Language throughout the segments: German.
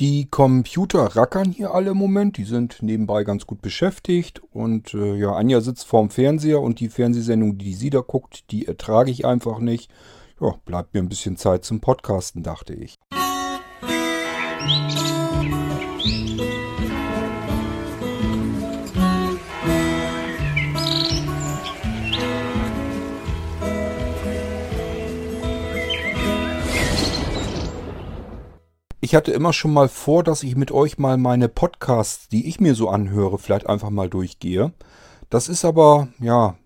Die Computer rackern hier alle im Moment, die sind nebenbei ganz gut beschäftigt und äh, ja, Anja sitzt vorm Fernseher und die Fernsehsendung, die sie da guckt, die ertrage ich einfach nicht. Ja, bleibt mir ein bisschen Zeit zum Podcasten, dachte ich. Ich hatte immer schon mal vor, dass ich mit euch mal meine Podcasts, die ich mir so anhöre, vielleicht einfach mal durchgehe. Das ist aber, ja,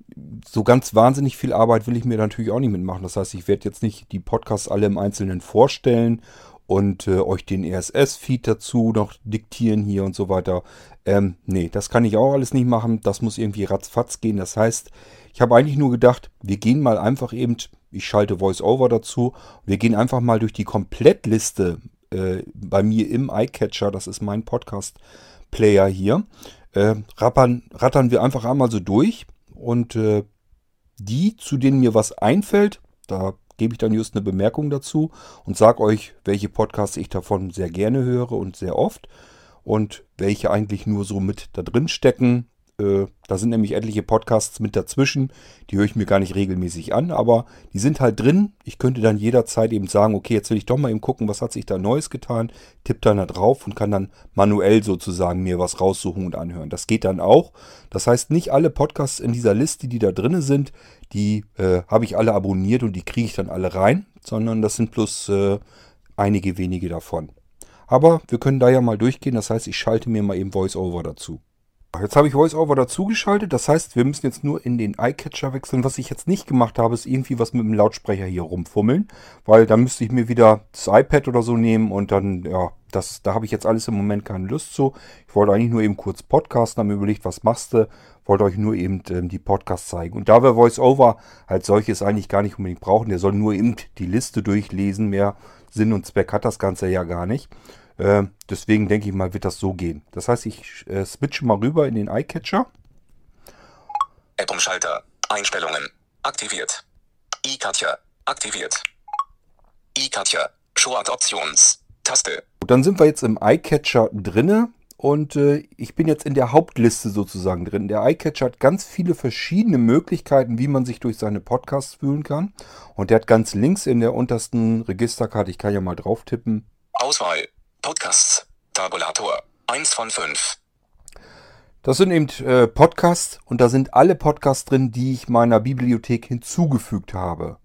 so ganz wahnsinnig viel Arbeit will ich mir natürlich auch nicht mitmachen. Das heißt, ich werde jetzt nicht die Podcasts alle im Einzelnen vorstellen und äh, euch den RSS-Feed dazu noch diktieren hier und so weiter. Ähm, nee, das kann ich auch alles nicht machen. Das muss irgendwie ratzfatz gehen. Das heißt, ich habe eigentlich nur gedacht, wir gehen mal einfach eben, ich schalte VoiceOver dazu, wir gehen einfach mal durch die Komplettliste äh, bei mir im iCatcher, das ist mein Podcast-Player hier, äh, rappern, rattern wir einfach einmal so durch und äh, die, zu denen mir was einfällt, da gebe ich dann just eine Bemerkung dazu und sage euch, welche Podcasts ich davon sehr gerne höre und sehr oft und welche eigentlich nur so mit da drin stecken, äh, da sind nämlich etliche Podcasts mit dazwischen, die höre ich mir gar nicht regelmäßig an, aber die sind halt drin. Ich könnte dann jederzeit eben sagen, okay, jetzt will ich doch mal eben gucken, was hat sich da Neues getan, tipp dann da drauf und kann dann manuell sozusagen mir was raussuchen und anhören. Das geht dann auch. Das heißt, nicht alle Podcasts in dieser Liste, die da drin sind, die äh, habe ich alle abonniert und die kriege ich dann alle rein, sondern das sind bloß äh, einige wenige davon. Aber wir können da ja mal durchgehen. Das heißt, ich schalte mir mal eben VoiceOver dazu. Jetzt habe ich VoiceOver dazugeschaltet. Das heißt, wir müssen jetzt nur in den iCatcher wechseln. Was ich jetzt nicht gemacht habe, ist irgendwie was mit dem Lautsprecher hier rumfummeln. Weil dann müsste ich mir wieder das iPad oder so nehmen und dann, ja, das, da habe ich jetzt alles im Moment keine Lust zu. Ich wollte eigentlich nur eben kurz podcasten, habe mir überlegt, was machst du? Wollte euch nur eben ähm, die Podcasts zeigen. Und da wir VoiceOver als solches eigentlich gar nicht unbedingt brauchen, der soll nur eben die Liste durchlesen. Mehr Sinn und Zweck hat das Ganze ja gar nicht. Äh, deswegen denke ich mal, wird das so gehen. Das heißt, ich äh, switche mal rüber in den iCatcher. App-Umschalter. Einstellungen. Aktiviert. iCatcher. Aktiviert. iCatcher. Short Options. Taste. Dann sind wir jetzt im iCatcher drinne und äh, ich bin jetzt in der Hauptliste sozusagen drin. Der iCatcher hat ganz viele verschiedene Möglichkeiten, wie man sich durch seine Podcasts fühlen kann. Und der hat ganz links in der untersten Registerkarte, ich kann ja mal drauf tippen. Auswahl. Podcasts. Tabulator. 1 von 5. Das sind eben äh, Podcasts und da sind alle Podcasts drin, die ich meiner Bibliothek hinzugefügt habe.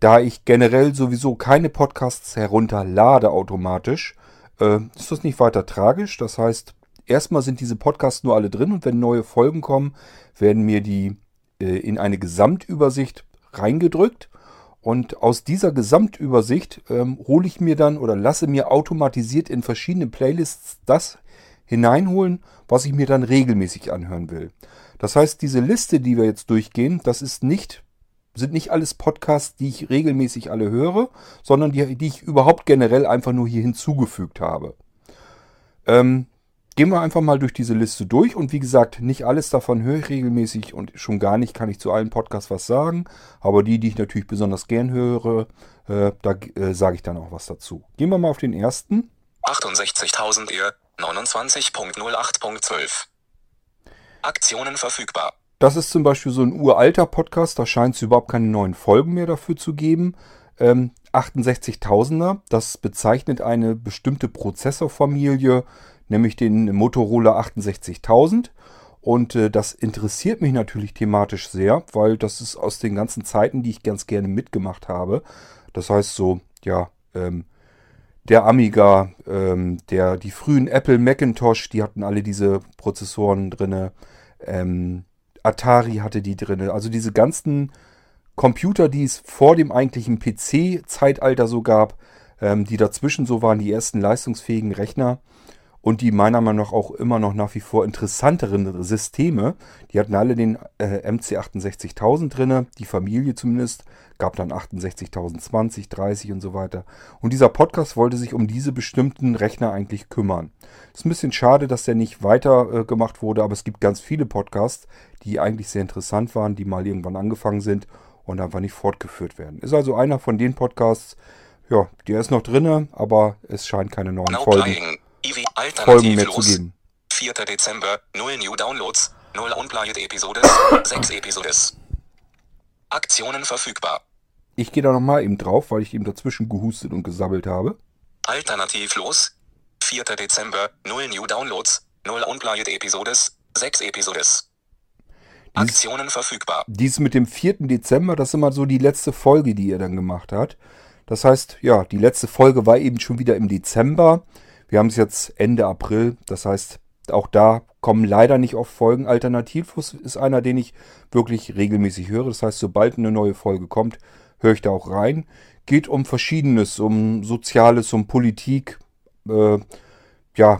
Da ich generell sowieso keine Podcasts herunterlade automatisch, äh, ist das nicht weiter tragisch. Das heißt, erstmal sind diese Podcasts nur alle drin und wenn neue Folgen kommen, werden mir die äh, in eine Gesamtübersicht reingedrückt. Und aus dieser Gesamtübersicht ähm, hole ich mir dann oder lasse mir automatisiert in verschiedene Playlists das hineinholen, was ich mir dann regelmäßig anhören will. Das heißt, diese Liste, die wir jetzt durchgehen, das ist nicht, sind nicht alles Podcasts, die ich regelmäßig alle höre, sondern die, die ich überhaupt generell einfach nur hier hinzugefügt habe. Ähm, Gehen wir einfach mal durch diese Liste durch und wie gesagt, nicht alles davon höre ich regelmäßig und schon gar nicht kann ich zu allen Podcasts was sagen, aber die, die ich natürlich besonders gern höre, äh, da äh, sage ich dann auch was dazu. Gehen wir mal auf den ersten. 68.000 eher 29.08.12 Aktionen verfügbar. Das ist zum Beispiel so ein uralter Podcast, da scheint es überhaupt keine neuen Folgen mehr dafür zu geben. Ähm, 68.000er, das bezeichnet eine bestimmte Prozessorfamilie, nämlich den Motorola 68000. Und äh, das interessiert mich natürlich thematisch sehr, weil das ist aus den ganzen Zeiten, die ich ganz gerne mitgemacht habe. Das heißt so, ja, ähm, der Amiga, ähm, der, die frühen Apple Macintosh, die hatten alle diese Prozessoren drin. Ähm, Atari hatte die drin. Also diese ganzen Computer, die es vor dem eigentlichen PC-Zeitalter so gab, ähm, die dazwischen so waren, die ersten leistungsfähigen Rechner, und die meiner Meinung nach auch immer noch nach wie vor interessanteren Systeme. Die hatten alle den äh, MC 68000 drin, die Familie zumindest, gab dann 68020, 30 und so weiter. Und dieser Podcast wollte sich um diese bestimmten Rechner eigentlich kümmern. Ist ein bisschen schade, dass der nicht weiter äh, gemacht wurde, aber es gibt ganz viele Podcasts, die eigentlich sehr interessant waren, die mal irgendwann angefangen sind und einfach nicht fortgeführt werden. Ist also einer von den Podcasts, Ja, der ist noch drinne, aber es scheint keine neuen Folgen, playing. Folgen mehr zu geben. 4. Dezember, 0 New Downloads, 0 Unplayed Episodes, 6 Episodes. Aktionen verfügbar. Ich gehe da nochmal eben drauf, weil ich eben dazwischen gehustet und gesabbelt habe. Alternativlos. 4. Dezember, 0 New Downloads, 0 Unplayed Episodes, 6 Episodes. Aktionen verfügbar. Dies mit dem 4. Dezember, das ist immer so die letzte Folge, die er dann gemacht hat. Das heißt, ja, die letzte Folge war eben schon wieder im Dezember. Wir haben es jetzt Ende April. Das heißt, auch da kommen leider nicht oft Folgen. Alternativlos ist einer, den ich wirklich regelmäßig höre. Das heißt, sobald eine neue Folge kommt, höre ich da auch rein. Geht um Verschiedenes, um Soziales, um Politik. Äh, ja,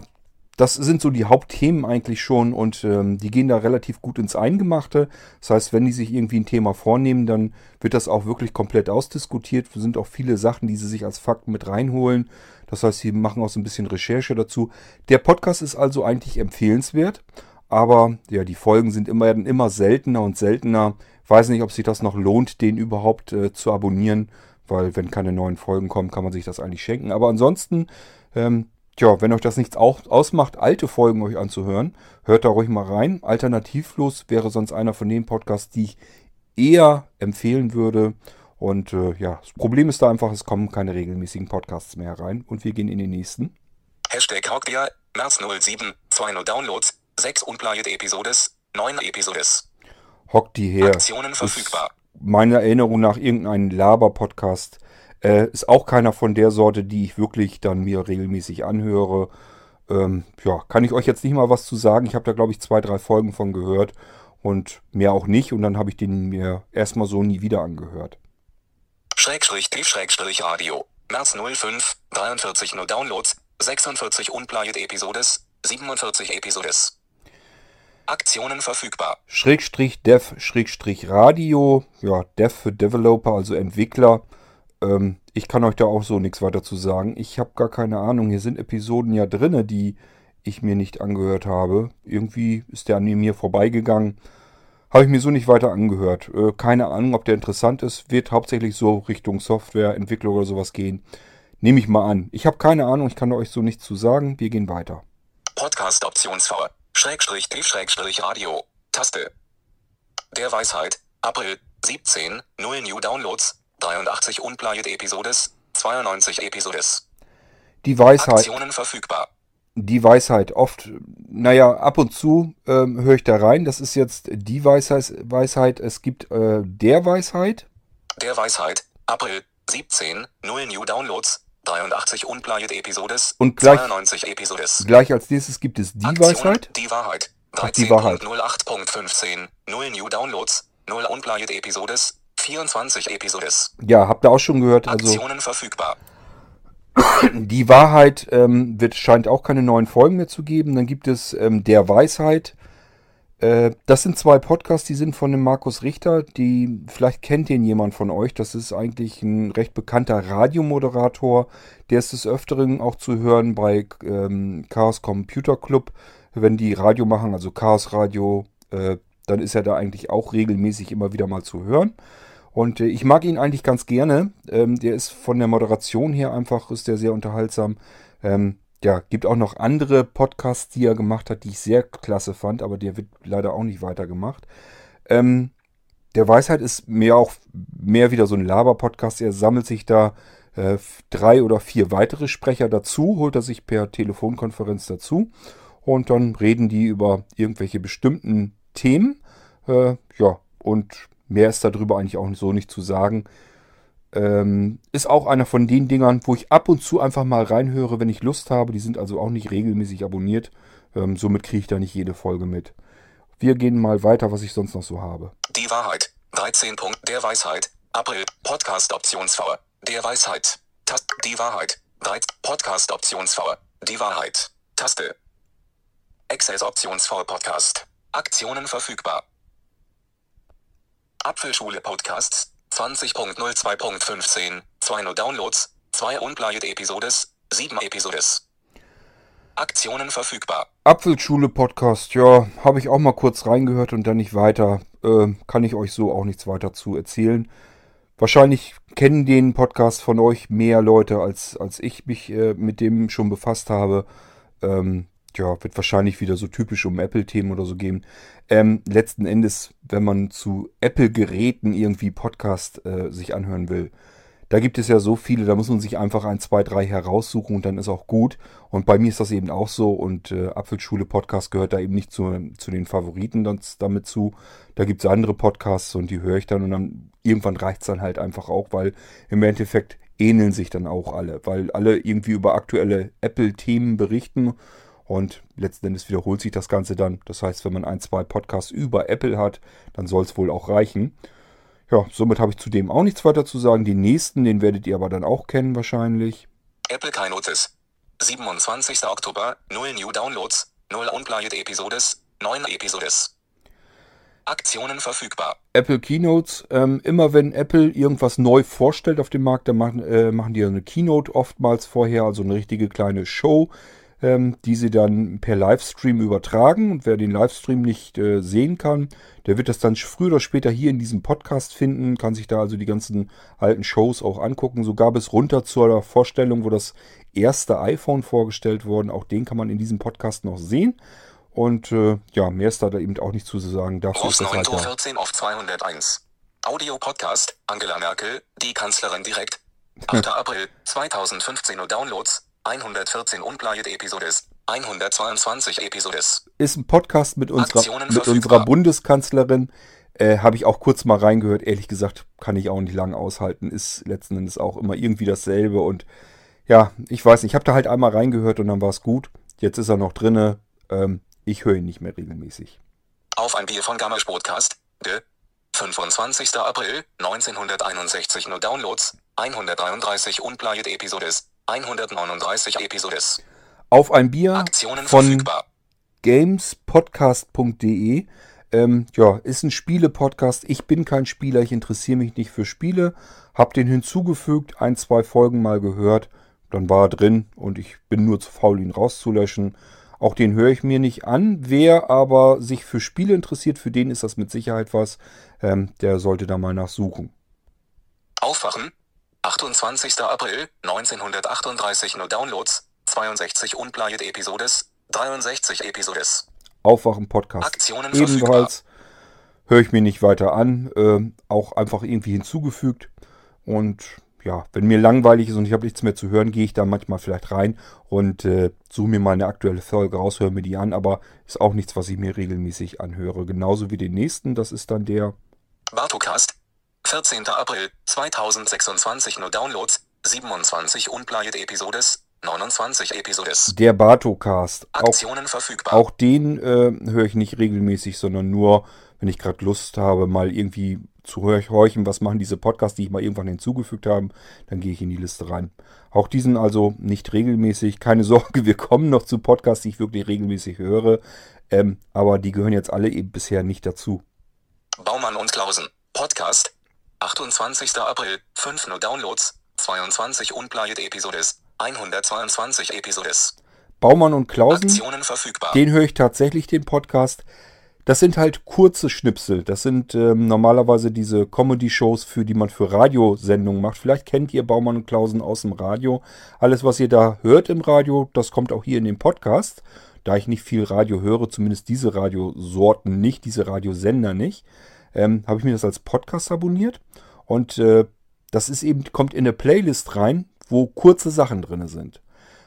das sind so die Hauptthemen eigentlich schon und ähm, die gehen da relativ gut ins Eingemachte. Das heißt, wenn die sich irgendwie ein Thema vornehmen, dann wird das auch wirklich komplett ausdiskutiert. Es sind auch viele Sachen, die sie sich als Fakten mit reinholen. Das heißt, sie machen auch so ein bisschen Recherche dazu. Der Podcast ist also eigentlich empfehlenswert, aber ja, die Folgen sind immer, werden immer seltener und seltener. Weiß nicht, ob sich das noch lohnt, den überhaupt äh, zu abonnieren, weil wenn keine neuen Folgen kommen, kann man sich das eigentlich schenken. Aber ansonsten ähm, Tja, wenn euch das nichts ausmacht, alte Folgen euch anzuhören, hört da ruhig mal rein. Alternativlos wäre sonst einer von den Podcasts, die ich eher empfehlen würde. Und äh, ja, das Problem ist da einfach, es kommen keine regelmäßigen Podcasts mehr rein. Und wir gehen in den nächsten. Hashtag Hauptjahr, März 07, 2 Downloads, 6 Unplayed Episodes, 9 Episodes. Hockt die her. Aktionen verfügbar. Meiner Erinnerung nach irgendein Laber-Podcast. Äh, ist auch keiner von der Sorte, die ich wirklich dann mir regelmäßig anhöre. Ähm, ja, kann ich euch jetzt nicht mal was zu sagen. Ich habe da, glaube ich, zwei, drei Folgen von gehört und mehr auch nicht. Und dann habe ich den mir erstmal so nie wieder angehört. Schrägstrich T Schrägstrich Radio. März 05, 43 nur Downloads, 46 Unplayed Episodes, 47 Episodes. Aktionen verfügbar. Schrägstrich Dev, Schrägstrich Radio. Ja, Dev für Developer, also Entwickler. Ähm, ich kann euch da auch so nichts weiter zu sagen. Ich habe gar keine Ahnung. Hier sind Episoden ja drinne, die ich mir nicht angehört habe. Irgendwie ist der an mir vorbeigegangen. Habe ich mir so nicht weiter angehört. Äh, keine Ahnung, ob der interessant ist. Wird hauptsächlich so Richtung Softwareentwicklung oder sowas gehen. Nehme ich mal an. Ich habe keine Ahnung, ich kann euch so nichts zu sagen. Wir gehen weiter. Podcast Optionsv. Schrägstrich T Schrägstrich Radio. Taste. Der Weisheit. April 17. 0 New Downloads. 83 Unplayed Episodes. 92 Episodes. Die Weisheit. Aktionen verfügbar. die Weisheit oft, naja, ab und zu ähm, höre ich da rein. Das ist jetzt die Weisheit. Weisheit. Es gibt äh, der Weisheit. Der Weisheit. April 17. 0 New Downloads. 83 Unplayed Episodes. Und gleich- 92 Episodes. Gleich als nächstes gibt es die Aktionen, Weisheit. Die Wahrheit. Ach, die Wahrheit. 13.08.15. 0 New Downloads. 0 Unplayed Episodes. 24 Episodes. Ja, habt ihr auch schon gehört. Also Aktionen verfügbar. die Wahrheit ähm, wird, scheint auch keine neuen Folgen mehr zu geben. Dann gibt es ähm, der Weisheit. Äh, das sind zwei Podcasts, die sind von dem Markus Richter. Die vielleicht kennt den jemand von euch. Das ist eigentlich ein recht bekannter Radiomoderator. Der ist des Öfteren auch zu hören bei ähm, Chaos Computer Club, wenn die Radio machen, also Chaos Radio. Äh, dann ist er da eigentlich auch regelmäßig immer wieder mal zu hören. Und äh, ich mag ihn eigentlich ganz gerne. Ähm, der ist von der Moderation her einfach, ist der sehr unterhaltsam. Ähm, ja, gibt auch noch andere Podcasts, die er gemacht hat, die ich sehr klasse fand, aber der wird leider auch nicht weitergemacht. Ähm, der Weisheit ist mehr auch mehr wieder so ein Laber-Podcast. Er sammelt sich da äh, drei oder vier weitere Sprecher dazu, holt er sich per Telefonkonferenz dazu und dann reden die über irgendwelche bestimmten Themen. Äh, ja, und mehr ist darüber eigentlich auch so nicht zu sagen. Ähm, ist auch einer von den Dingern, wo ich ab und zu einfach mal reinhöre, wenn ich Lust habe. Die sind also auch nicht regelmäßig abonniert. Ähm, somit kriege ich da nicht jede Folge mit. Wir gehen mal weiter, was ich sonst noch so habe. Die Wahrheit. 13. Punkt. Der Weisheit. April. Podcast Optionsv. Der Weisheit. Tast. Die Wahrheit. 13. Podcast Optionsv. Die Wahrheit. Taste. Access Optionsv Podcast. Aktionen verfügbar. Apfelschule Podcasts. 20.02.15. 2 nur Downloads. 2 Unplayed Episodes. 7 Episodes. Aktionen verfügbar. Apfelschule Podcast, ja, habe ich auch mal kurz reingehört und dann nicht weiter. Ähm, kann ich euch so auch nichts weiter zu erzählen. Wahrscheinlich kennen den Podcast von euch mehr Leute, als, als ich mich äh, mit dem schon befasst habe. Ähm, ja, wird wahrscheinlich wieder so typisch um Apple-Themen oder so gehen. Ähm, letzten Endes, wenn man zu Apple-Geräten irgendwie Podcast äh, sich anhören will, da gibt es ja so viele, da muss man sich einfach ein, zwei, drei heraussuchen und dann ist auch gut. Und bei mir ist das eben auch so und äh, Apfelschule Podcast gehört da eben nicht zu, zu den Favoriten damit zu. Da gibt es andere Podcasts und die höre ich dann und dann irgendwann reicht es dann halt einfach auch, weil im Endeffekt ähneln sich dann auch alle, weil alle irgendwie über aktuelle Apple-Themen berichten und letzten Endes wiederholt sich das Ganze dann. Das heißt, wenn man ein, zwei Podcasts über Apple hat, dann soll es wohl auch reichen. Ja, somit habe ich zudem auch nichts weiter zu sagen. Den nächsten, den werdet ihr aber dann auch kennen wahrscheinlich. Apple Keynotes. 27. Oktober, 0 New Downloads, 0 Unplayed Episodes, 9 Episodes. Aktionen verfügbar. Apple Keynotes. Ähm, immer wenn Apple irgendwas neu vorstellt auf dem Markt, dann machen, äh, machen die eine Keynote oftmals vorher, also eine richtige kleine Show, ähm, die sie dann per Livestream übertragen. Und wer den Livestream nicht äh, sehen kann, der wird das dann früher oder später hier in diesem Podcast finden, kann sich da also die ganzen alten Shows auch angucken. So gab es runter zur Vorstellung, wo das erste iPhone vorgestellt wurde. Auch den kann man in diesem Podcast noch sehen. Und äh, ja, mehr ist da eben auch nicht zu sagen. Dafür Rufs ist das halt 9.14 auf 201. Audio-Podcast, Angela Merkel, die Kanzlerin direkt. 8. April 2015 Uhr Downloads, 114 Unplayed Episodes, 122 Episodes. ist ein Podcast mit unserer, mit unserer Bundeskanzlerin. Äh, Habe ich auch kurz mal reingehört. Ehrlich gesagt, kann ich auch nicht lange aushalten. Ist letzten Endes auch immer irgendwie dasselbe. Und ja, ich weiß nicht. Ich habe da halt einmal reingehört und dann war es gut. Jetzt ist er noch drinne. Ähm, ich höre ihn nicht mehr regelmäßig. Auf ein Bier von Gammasch Podcast, de 25. April 1961 nur Downloads, 133 Unplayed Episodes, 139 Episodes. Auf ein Bier Aktionen von verfügbar. gamespodcast.de. Ähm, ja, ist ein Spiele-Podcast. Ich bin kein Spieler, ich interessiere mich nicht für Spiele. Hab den hinzugefügt, ein, zwei Folgen mal gehört. Dann war er drin und ich bin nur zu faul, ihn rauszulöschen. Auch den höre ich mir nicht an. Wer aber sich für Spiele interessiert, für den ist das mit Sicherheit was. Ähm, der sollte da mal nachsuchen. Aufwachen. 28. April 1938 nur Downloads, 62 Unplayed Episodes, 63 Episodes. Aufwachen Podcast. Aktionen Ebenfalls höre ich mir nicht weiter an. Ähm, auch einfach irgendwie hinzugefügt. Und ja, wenn mir langweilig ist und ich habe nichts mehr zu hören, gehe ich da manchmal vielleicht rein und äh, suche mir mal eine aktuelle Folge raus, höre mir die an, aber ist auch nichts, was ich mir regelmäßig anhöre. Genauso wie den nächsten, das ist dann der Bartocast. 14. April 2026 nur Downloads, 27 Unplayed Episodes, 29 Episodes. der Bartocast. Auch, Aktionen verfügbar. auch den äh, höre ich nicht regelmäßig, sondern nur, wenn ich gerade Lust habe, mal irgendwie zu horchen, was machen diese Podcasts, die ich mal irgendwann hinzugefügt habe, dann gehe ich in die Liste rein. Auch diesen also nicht regelmäßig. Keine Sorge, wir kommen noch zu Podcasts, die ich wirklich regelmäßig höre. Ähm, aber die gehören jetzt alle eben bisher nicht dazu. Baumann und Klausen. Podcast. 28. April. 5 nur Downloads. 22 Unplayed Episodes. 122 Episodes. Baumann und Klausen, Aktionen verfügbar. den höre ich tatsächlich, den Podcast. Das sind halt kurze Schnipsel. Das sind ähm, normalerweise diese Comedy-Shows, für die man für Radiosendungen macht. Vielleicht kennt ihr Baumann und Klausen aus dem Radio. Alles, was ihr da hört im Radio, das kommt auch hier in den Podcast. Da ich nicht viel Radio höre, zumindest diese Radiosorten nicht, diese Radiosender nicht, ähm, habe ich mir das als Podcast abonniert. Und äh, das ist eben, kommt in eine Playlist rein, wo kurze Sachen drin sind.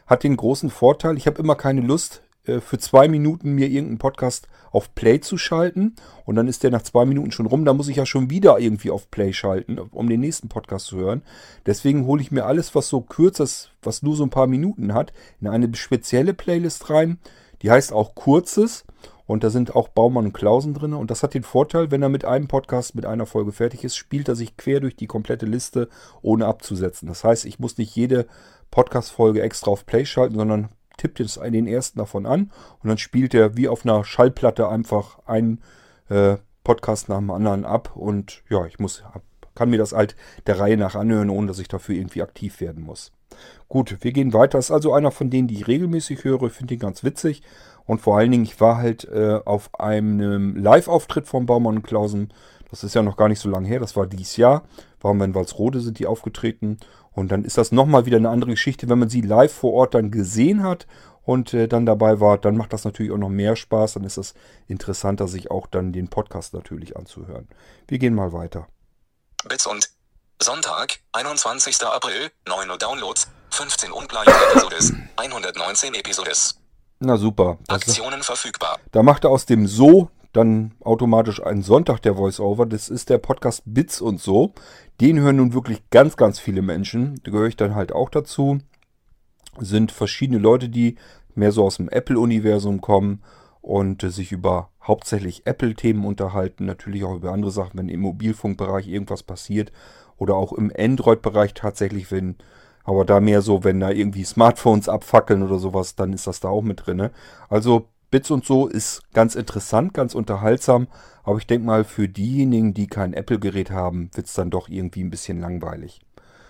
Hat den großen Vorteil, ich habe immer keine Lust, äh, für zwei Minuten mir irgendeinen Podcast auf Play zu schalten. Und dann ist der nach zwei Minuten schon rum. Da muss ich ja schon wieder irgendwie auf Play schalten, um den nächsten Podcast zu hören. Deswegen hole ich mir alles, was so kürzer ist, was nur so ein paar Minuten hat, in eine spezielle Playlist rein. Die heißt auch Kurzes. Und da sind auch Baumann und Klausen drin. Und das hat den Vorteil, wenn er mit einem Podcast, mit einer Folge fertig ist, spielt er sich quer durch die komplette Liste, ohne abzusetzen. Das heißt, ich muss nicht jede Podcast-Folge extra auf Play schalten, sondern tippt jetzt den ersten davon an und dann spielt er wie auf einer Schallplatte einfach einen äh, Podcast nach dem anderen ab. Und ja, ich muss, kann mir das halt der Reihe nach anhören, ohne dass ich dafür irgendwie aktiv werden muss. Gut, wir gehen weiter. Ist also einer von denen, die ich regelmäßig höre. Ich finde ihn ganz witzig. Und vor allen Dingen, ich war halt äh, auf einem Live-Auftritt von Baumann und Klausen. Das ist ja noch gar nicht so lange her. Das war dieses Jahr. Waren wir in Walsrode, sind die aufgetreten. Und dann ist das nochmal wieder eine andere Geschichte, wenn man sie live vor Ort dann gesehen hat und äh, dann dabei war, dann macht das natürlich auch noch mehr Spaß. Dann ist es interessanter, sich auch dann den Podcast natürlich anzuhören. Wir gehen mal weiter. Bits und Sonntag, 21. April, 9 Uhr Downloads, 15 ungleiche Episodes, 119 Episodes. Na super. Das, Aktionen verfügbar. da macht er aus dem So dann automatisch einen Sonntag der Voiceover. Das ist der Podcast Bits und so. Den hören nun wirklich ganz, ganz viele Menschen. Da gehöre ich dann halt auch dazu. Sind verschiedene Leute, die mehr so aus dem Apple-Universum kommen und sich über hauptsächlich Apple-Themen unterhalten. Natürlich auch über andere Sachen, wenn im Mobilfunkbereich irgendwas passiert oder auch im Android-Bereich tatsächlich, wenn, aber da mehr so, wenn da irgendwie Smartphones abfackeln oder sowas, dann ist das da auch mit drin. Also Bits und so ist ganz interessant, ganz unterhaltsam, aber ich denke mal, für diejenigen, die kein Apple-Gerät haben, wird es dann doch irgendwie ein bisschen langweilig.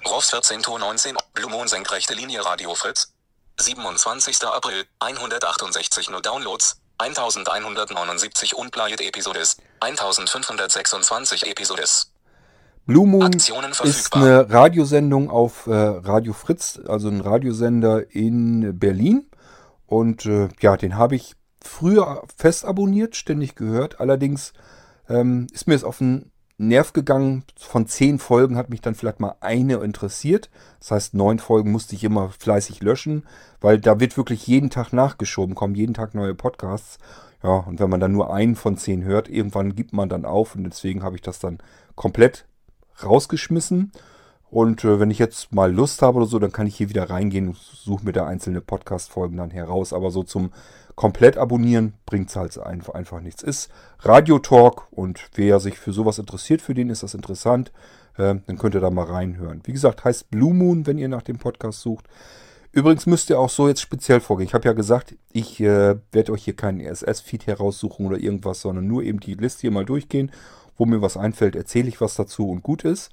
ROS 14 Tor 19, Blue Moon senkrechte Linie Radio Fritz. 27. April, 168 nur Downloads, 1179 unplayed Episodes, 1526 Episodes. Blue Moon ist eine Radiosendung auf äh, Radio Fritz, also ein Radiosender in Berlin. Und äh, ja, den habe ich früher fest abonniert, ständig gehört. Allerdings ähm, ist mir es auf den Nerv gegangen. Von zehn Folgen hat mich dann vielleicht mal eine interessiert. Das heißt, neun Folgen musste ich immer fleißig löschen, weil da wird wirklich jeden Tag nachgeschoben, kommen jeden Tag neue Podcasts. Ja, und wenn man dann nur einen von zehn hört, irgendwann gibt man dann auf und deswegen habe ich das dann komplett rausgeschmissen. Und äh, wenn ich jetzt mal Lust habe oder so, dann kann ich hier wieder reingehen und suche mir da einzelne Podcast-Folgen dann heraus. Aber so zum komplett abonnieren bringt es halt einfach, einfach nichts. Ist Radio-Talk und wer sich für sowas interessiert, für den ist das interessant. Äh, dann könnt ihr da mal reinhören. Wie gesagt, heißt Blue Moon, wenn ihr nach dem Podcast sucht. Übrigens müsst ihr auch so jetzt speziell vorgehen. Ich habe ja gesagt, ich äh, werde euch hier keinen RSS-Feed heraussuchen oder irgendwas, sondern nur eben die Liste hier mal durchgehen. Wo mir was einfällt, erzähle ich was dazu und gut ist.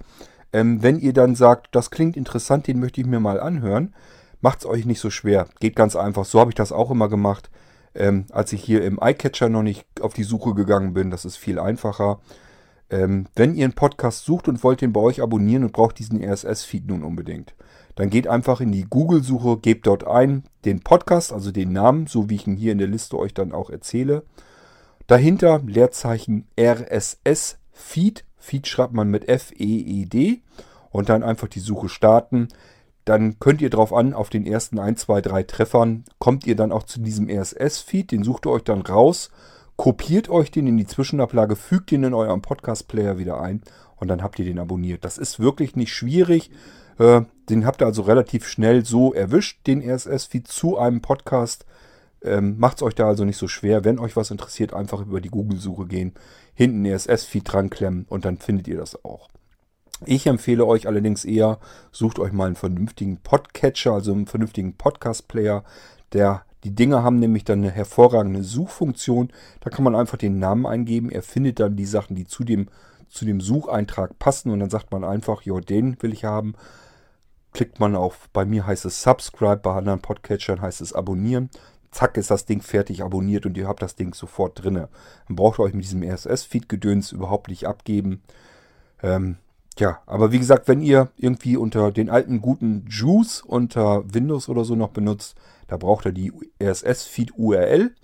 Ähm, wenn ihr dann sagt, das klingt interessant, den möchte ich mir mal anhören, macht es euch nicht so schwer. Geht ganz einfach. So habe ich das auch immer gemacht, ähm, als ich hier im iCatcher noch nicht auf die Suche gegangen bin. Das ist viel einfacher. Ähm, wenn ihr einen Podcast sucht und wollt den bei euch abonnieren und braucht diesen RSS-Feed nun unbedingt, dann geht einfach in die Google-Suche, gebt dort ein den Podcast, also den Namen, so wie ich ihn hier in der Liste euch dann auch erzähle. Dahinter Leerzeichen RSS Feed. Feed schreibt man mit F-E-E-D und dann einfach die Suche starten. Dann könnt ihr drauf an, auf den ersten 1, 2, 3 Treffern kommt ihr dann auch zu diesem RSS-Feed. Den sucht ihr euch dann raus, kopiert euch den in die Zwischenablage, fügt den in eurem Podcast-Player wieder ein und dann habt ihr den abonniert. Das ist wirklich nicht schwierig. Äh, den habt ihr also relativ schnell so erwischt, den RSS-Feed zu einem Podcast. Ähm, Macht es euch da also nicht so schwer. Wenn euch was interessiert, einfach über die Google-Suche gehen, hinten RSS-Feed dran klemmen und dann findet ihr das auch. Ich empfehle euch allerdings eher, sucht euch mal einen vernünftigen Podcatcher, also einen vernünftigen Podcast-Player. Der, die Dinge haben nämlich dann eine hervorragende Suchfunktion. Da kann man einfach den Namen eingeben. Er findet dann die Sachen, die zu dem, zu dem Sucheintrag passen. Und dann sagt man einfach, ja, den will ich haben. Klickt man auf, bei mir heißt es Subscribe, bei anderen Podcatchern heißt es Abonnieren zack, ist das Ding fertig abonniert und ihr habt das Ding sofort drinne. Dann braucht ihr euch mit diesem RSS-Feed-Gedöns überhaupt nicht abgeben. Ähm, ja, aber wie gesagt, wenn ihr irgendwie unter den alten guten Juice unter Windows oder so noch benutzt, da braucht ihr die RSS-Feed-URL.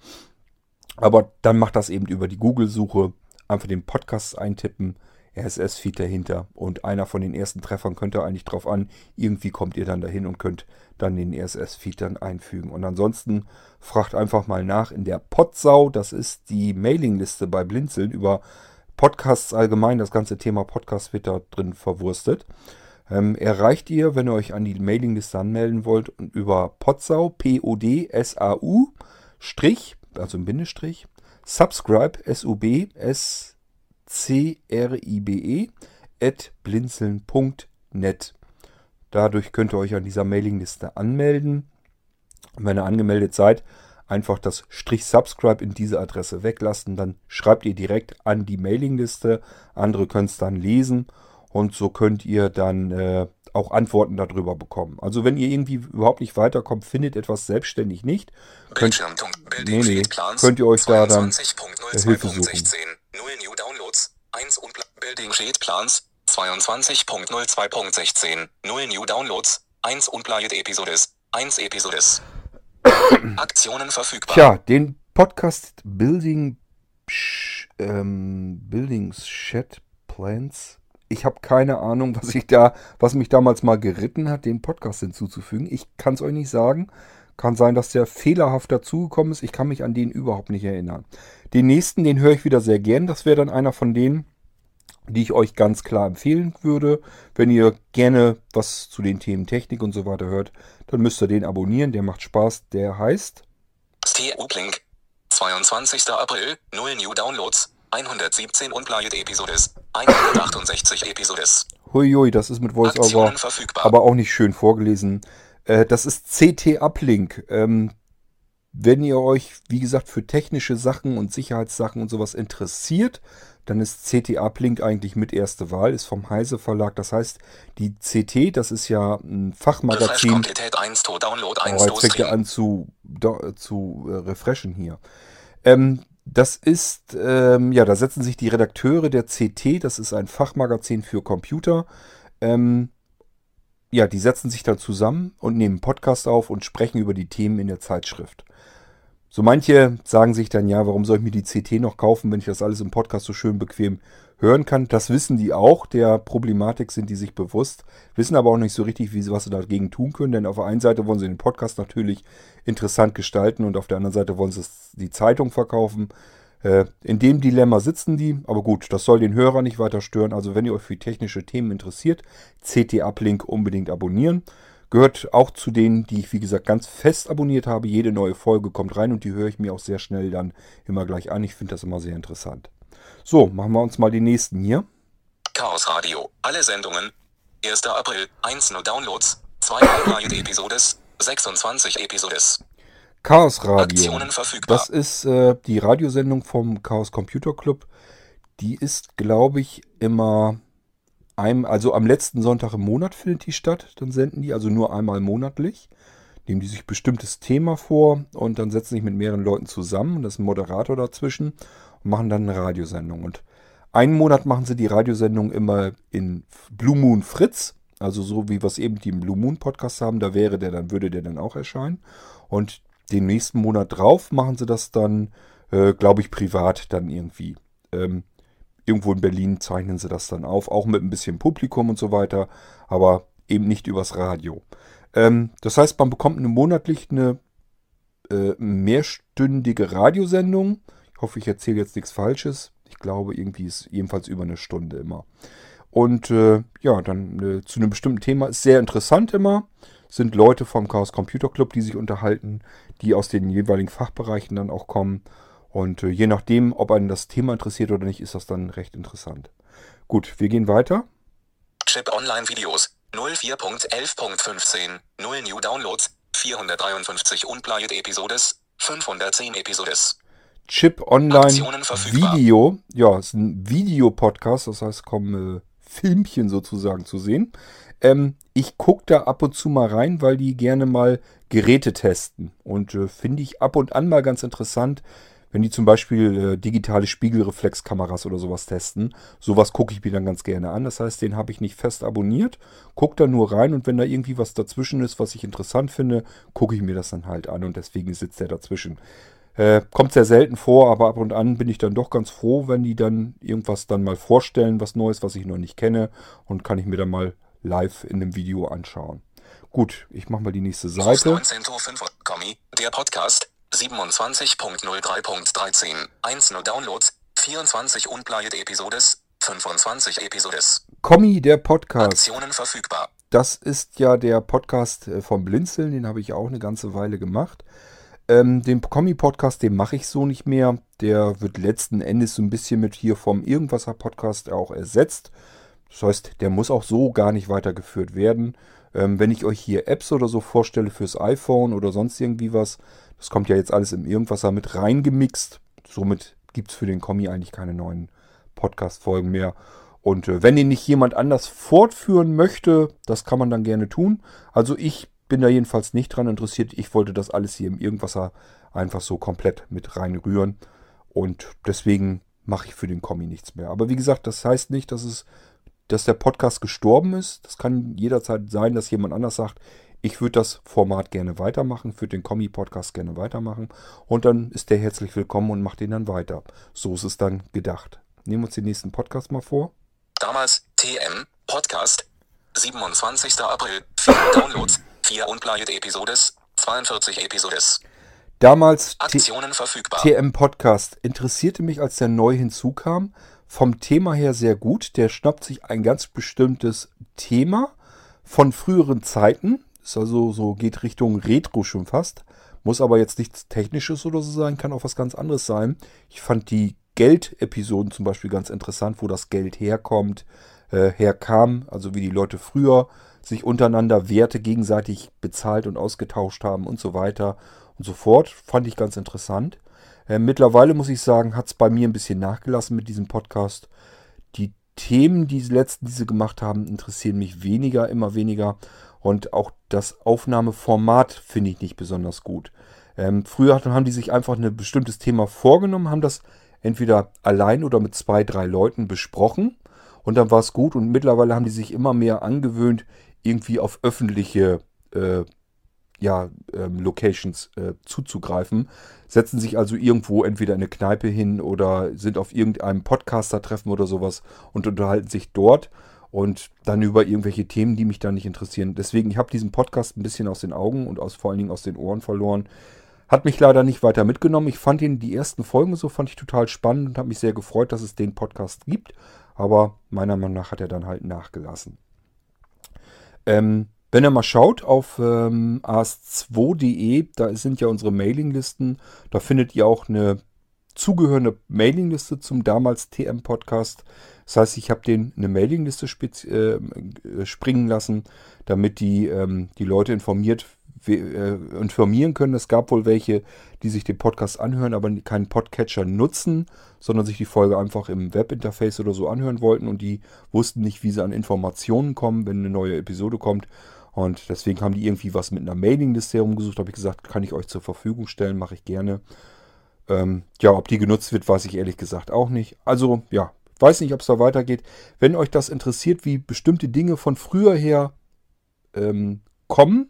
Aber dann macht das eben über die Google-Suche. Einfach den Podcast eintippen, RSS-Feed dahinter. Und einer von den ersten Treffern könnt ihr eigentlich drauf an. Irgendwie kommt ihr dann dahin und könnt dann den RSS-Feed dann einfügen. Und ansonsten fragt einfach mal nach in der Podsau. Das ist die Mailingliste bei Blinzeln über Podcasts allgemein. Das ganze Thema Podcast wird da drin verwurstet. Ähm, erreicht ihr, wenn ihr euch an die Mailingliste anmelden wollt, über Podsau, P-O-D-S-A-U, Strich, also im Bindestrich, Subscribe, S-U-B, S-C-R-I-B-E, at blinzeln.net. Dadurch könnt ihr euch an dieser Mailingliste anmelden. Und wenn ihr angemeldet seid, einfach das Strich Subscribe in diese Adresse weglassen. Dann schreibt ihr direkt an die Mailingliste. Andere können es dann lesen und so könnt ihr dann äh, auch Antworten darüber bekommen. Also wenn ihr irgendwie überhaupt nicht weiterkommt, findet etwas selbstständig nicht, könnt, nee, nee, könnt ihr euch da dann äh, Hilfe suchen. 0 New Downloads. 1 und Building Sheet Plans 22.02.16 0 New Downloads 1 Unplayed Episodes 1 Episodes Aktionen verfügbar. Tja, den Podcast Building ähm, Buildings Shed Plans. Ich habe keine Ahnung, was ich da, was mich damals mal geritten hat, den Podcast hinzuzufügen. Ich kann es euch nicht sagen. Kann sein, dass der fehlerhaft dazugekommen ist. Ich kann mich an den überhaupt nicht erinnern. Den nächsten, den höre ich wieder sehr gern. Das wäre dann einer von denen, die ich euch ganz klar empfehlen würde. Wenn ihr gerne was zu den Themen Technik und so weiter hört, dann müsst ihr den abonnieren. Der macht Spaß. Der heißt Steve Uplink 22. April 0 New Downloads 117 Unplayed Episodes 168 Episodes Huiui, das ist mit VoiceOver aber auch nicht schön vorgelesen. Äh, das ist CT Uplink. Ähm, wenn ihr euch, wie gesagt, für technische Sachen und Sicherheitssachen und sowas interessiert, dann ist CT Uplink eigentlich mit erste Wahl, ist vom Heise Verlag. Das heißt, die CT, das ist ja ein Refresh Fachmagazin. Komplett 1 to Download 1 Oh, jetzt fängt er Stream an zu, zu äh, refreshen hier. Ähm, das ist, ähm, ja, da setzen sich die Redakteure der CT, das ist ein Fachmagazin für Computer, ähm, ja, die setzen sich dann zusammen und nehmen Podcast auf und sprechen über die Themen in der Zeitschrift. So manche sagen sich dann, ja, warum soll ich mir die CT noch kaufen, wenn ich das alles im Podcast so schön bequem hören kann. Das wissen die auch, der Problematik sind die sich bewusst, wissen aber auch nicht so richtig, wie sie, was sie dagegen tun können, denn auf der einen Seite wollen sie den Podcast natürlich interessant gestalten und auf der anderen Seite wollen sie die Zeitung verkaufen. Äh, in dem Dilemma sitzen die, aber gut, das soll den Hörer nicht weiter stören. Also wenn ihr euch für technische Themen interessiert, CT Uplink unbedingt abonnieren. Gehört auch zu denen, die ich wie gesagt ganz fest abonniert habe. Jede neue Folge kommt rein und die höre ich mir auch sehr schnell dann immer gleich an. Ich finde das immer sehr interessant. So, machen wir uns mal die nächsten hier. Chaos Radio. Alle Sendungen. 1. April. 1 No Downloads. 2 Unplayed Episodes. 26 Episodes. Chaos Radio. Das ist äh, die Radiosendung vom Chaos Computer Club. Die ist, glaube ich, immer einem, also am letzten Sonntag im Monat findet die statt. Dann senden die also nur einmal monatlich. Nehmen die sich bestimmtes Thema vor und dann setzen sich mit mehreren Leuten zusammen. Da ist ein Moderator dazwischen und machen dann eine Radiosendung. Und einen Monat machen sie die Radiosendung immer in Blue Moon Fritz. Also so wie es eben die im Blue Moon Podcast haben, da wäre der dann, würde der dann auch erscheinen. Und den nächsten Monat drauf machen sie das dann, äh, glaube ich, privat dann irgendwie. Ähm, irgendwo in Berlin zeichnen sie das dann auf, auch mit ein bisschen Publikum und so weiter, aber eben nicht übers Radio. Ähm, das heißt, man bekommt eine monatlich eine äh, mehrstündige Radiosendung. Hoffe, ich erzähle jetzt nichts Falsches. Ich glaube, irgendwie ist jedenfalls über eine Stunde immer. Und äh, ja, dann äh, zu einem bestimmten Thema ist sehr interessant immer. Sind Leute vom Chaos Computer Club, die sich unterhalten, die aus den jeweiligen Fachbereichen dann auch kommen. Und äh, je nachdem, ob einen das Thema interessiert oder nicht, ist das dann recht interessant. Gut, wir gehen weiter. Chip Online Videos. 04.11.15. 0 New Downloads. 453 Unplayed Episodes. 510 Episodes. Chip Online. Video. Ja, ist ein Videopodcast, das heißt, kommen äh, Filmchen sozusagen zu sehen. Ähm, ich gucke da ab und zu mal rein, weil die gerne mal Geräte testen. Und äh, finde ich ab und an mal ganz interessant, wenn die zum Beispiel äh, digitale Spiegelreflexkameras oder sowas testen. Sowas gucke ich mir dann ganz gerne an. Das heißt, den habe ich nicht fest abonniert. Gucke da nur rein und wenn da irgendwie was dazwischen ist, was ich interessant finde, gucke ich mir das dann halt an und deswegen sitzt der dazwischen. Äh, kommt sehr selten vor, aber ab und an bin ich dann doch ganz froh, wenn die dann irgendwas dann mal vorstellen, was Neues, was ich noch nicht kenne und kann ich mir dann mal live in einem Video anschauen. Gut, ich mache mal die nächste Seite. 19.05 Kommi, der Podcast, 27.03.13, 1 No Downloads, 24 Unplayed Episodes, 25 Episodes. Kommi, der Podcast. Aktionen verfügbar. Das ist ja der Podcast äh, vom Blinzeln, den habe ich auch eine ganze Weile gemacht. Ähm, den Kommi-Podcast, den mache ich so nicht mehr. Der wird letzten Endes so ein bisschen mit hier vom Irgendwasser-Podcast auch ersetzt. Das heißt, der muss auch so gar nicht weitergeführt werden. Ähm, wenn ich euch hier Apps oder so vorstelle fürs iPhone oder sonst irgendwie was, das kommt ja jetzt alles im Irgendwasser mit reingemixt. Somit gibt es für den Kommi eigentlich keine neuen Podcast-Folgen mehr. Und äh, wenn ihn nicht jemand anders fortführen möchte, das kann man dann gerne tun. Also ich bin da jedenfalls nicht dran interessiert. Ich wollte das alles hier im Irgendwasser einfach so komplett mit reinrühren. Und deswegen mache ich für den Kommi nichts mehr. Aber wie gesagt, das heißt nicht, dass es, dass der Podcast gestorben ist. Das kann jederzeit sein, dass jemand anders sagt, ich würde das Format gerne weitermachen, für den Kommi-Podcast gerne weitermachen. Und dann ist der herzlich willkommen und macht den dann weiter. So ist es dann gedacht. Nehmen wir uns den nächsten Podcast mal vor. Damals TM Podcast 27. April 4 Downloads 4 unplayed Episodes 42 Episodes Damals Aktionen verfügbar TM Podcast interessierte mich, als der neu hinzukam. Vom Thema her sehr gut. Der schnappt sich ein ganz bestimmtes Thema von früheren Zeiten. Ist also so, geht Richtung Retro schon fast. Muss aber jetzt nichts Technisches oder so sein, kann auch was ganz anderes sein. Ich fand die Geld-Episoden zum Beispiel ganz interessant, wo das Geld herkommt, äh, herkam, also wie die Leute früher sich untereinander Werte gegenseitig bezahlt und ausgetauscht haben und so weiter und so fort. Fand ich ganz interessant. Äh, mittlerweile muss ich sagen, hat es bei mir ein bisschen nachgelassen mit diesem Podcast. Die Themen, die letzten, die sie gemacht haben, interessieren mich weniger, immer weniger. Und auch das Aufnahmeformat finde ich nicht besonders gut. Ähm, früher haben die sich einfach ein bestimmtes Thema vorgenommen, haben das entweder allein oder mit zwei, drei Leuten besprochen und dann war es gut. Und mittlerweile haben die sich immer mehr angewöhnt, irgendwie auf öffentliche äh, ja, ähm, Locations äh, zuzugreifen. Setzen sich also irgendwo entweder in eine Kneipe hin oder sind auf irgendeinem Podcaster-Treffen oder sowas und unterhalten sich dort und dann über irgendwelche Themen, die mich da nicht interessieren. Deswegen, ich habe diesen Podcast ein bisschen aus den Augen und aus, vor allen Dingen aus den Ohren verloren. Hat mich leider nicht weiter mitgenommen. Ich fand ihn, die ersten Folgen so, fand ich total spannend und habe mich sehr gefreut, dass es den Podcast gibt. Aber meiner Meinung nach hat er dann halt nachgelassen. Ähm, wenn ihr mal schaut auf ähm, as2.de, da sind ja unsere Mailinglisten. Da findet ihr auch eine zugehörende Mailingliste zum damals TM-Podcast. Das heißt, ich habe den eine Mailingliste äh, springen lassen, damit die, ähm, die Leute informiert äh, informieren können. Es gab wohl welche, die sich den Podcast anhören, aber keinen Podcatcher nutzen, sondern sich die Folge einfach im Webinterface oder so anhören wollten und die wussten nicht, wie sie an Informationen kommen, wenn eine neue Episode kommt. Und deswegen haben die irgendwie was mit einer Mailingliste herumgesucht. Habe ich gesagt, kann ich euch zur Verfügung stellen, mache ich gerne. Ähm, ja, ob die genutzt wird, weiß ich ehrlich gesagt auch nicht. Also ja, weiß nicht, ob es da weitergeht. Wenn euch das interessiert, wie bestimmte Dinge von früher her ähm, kommen,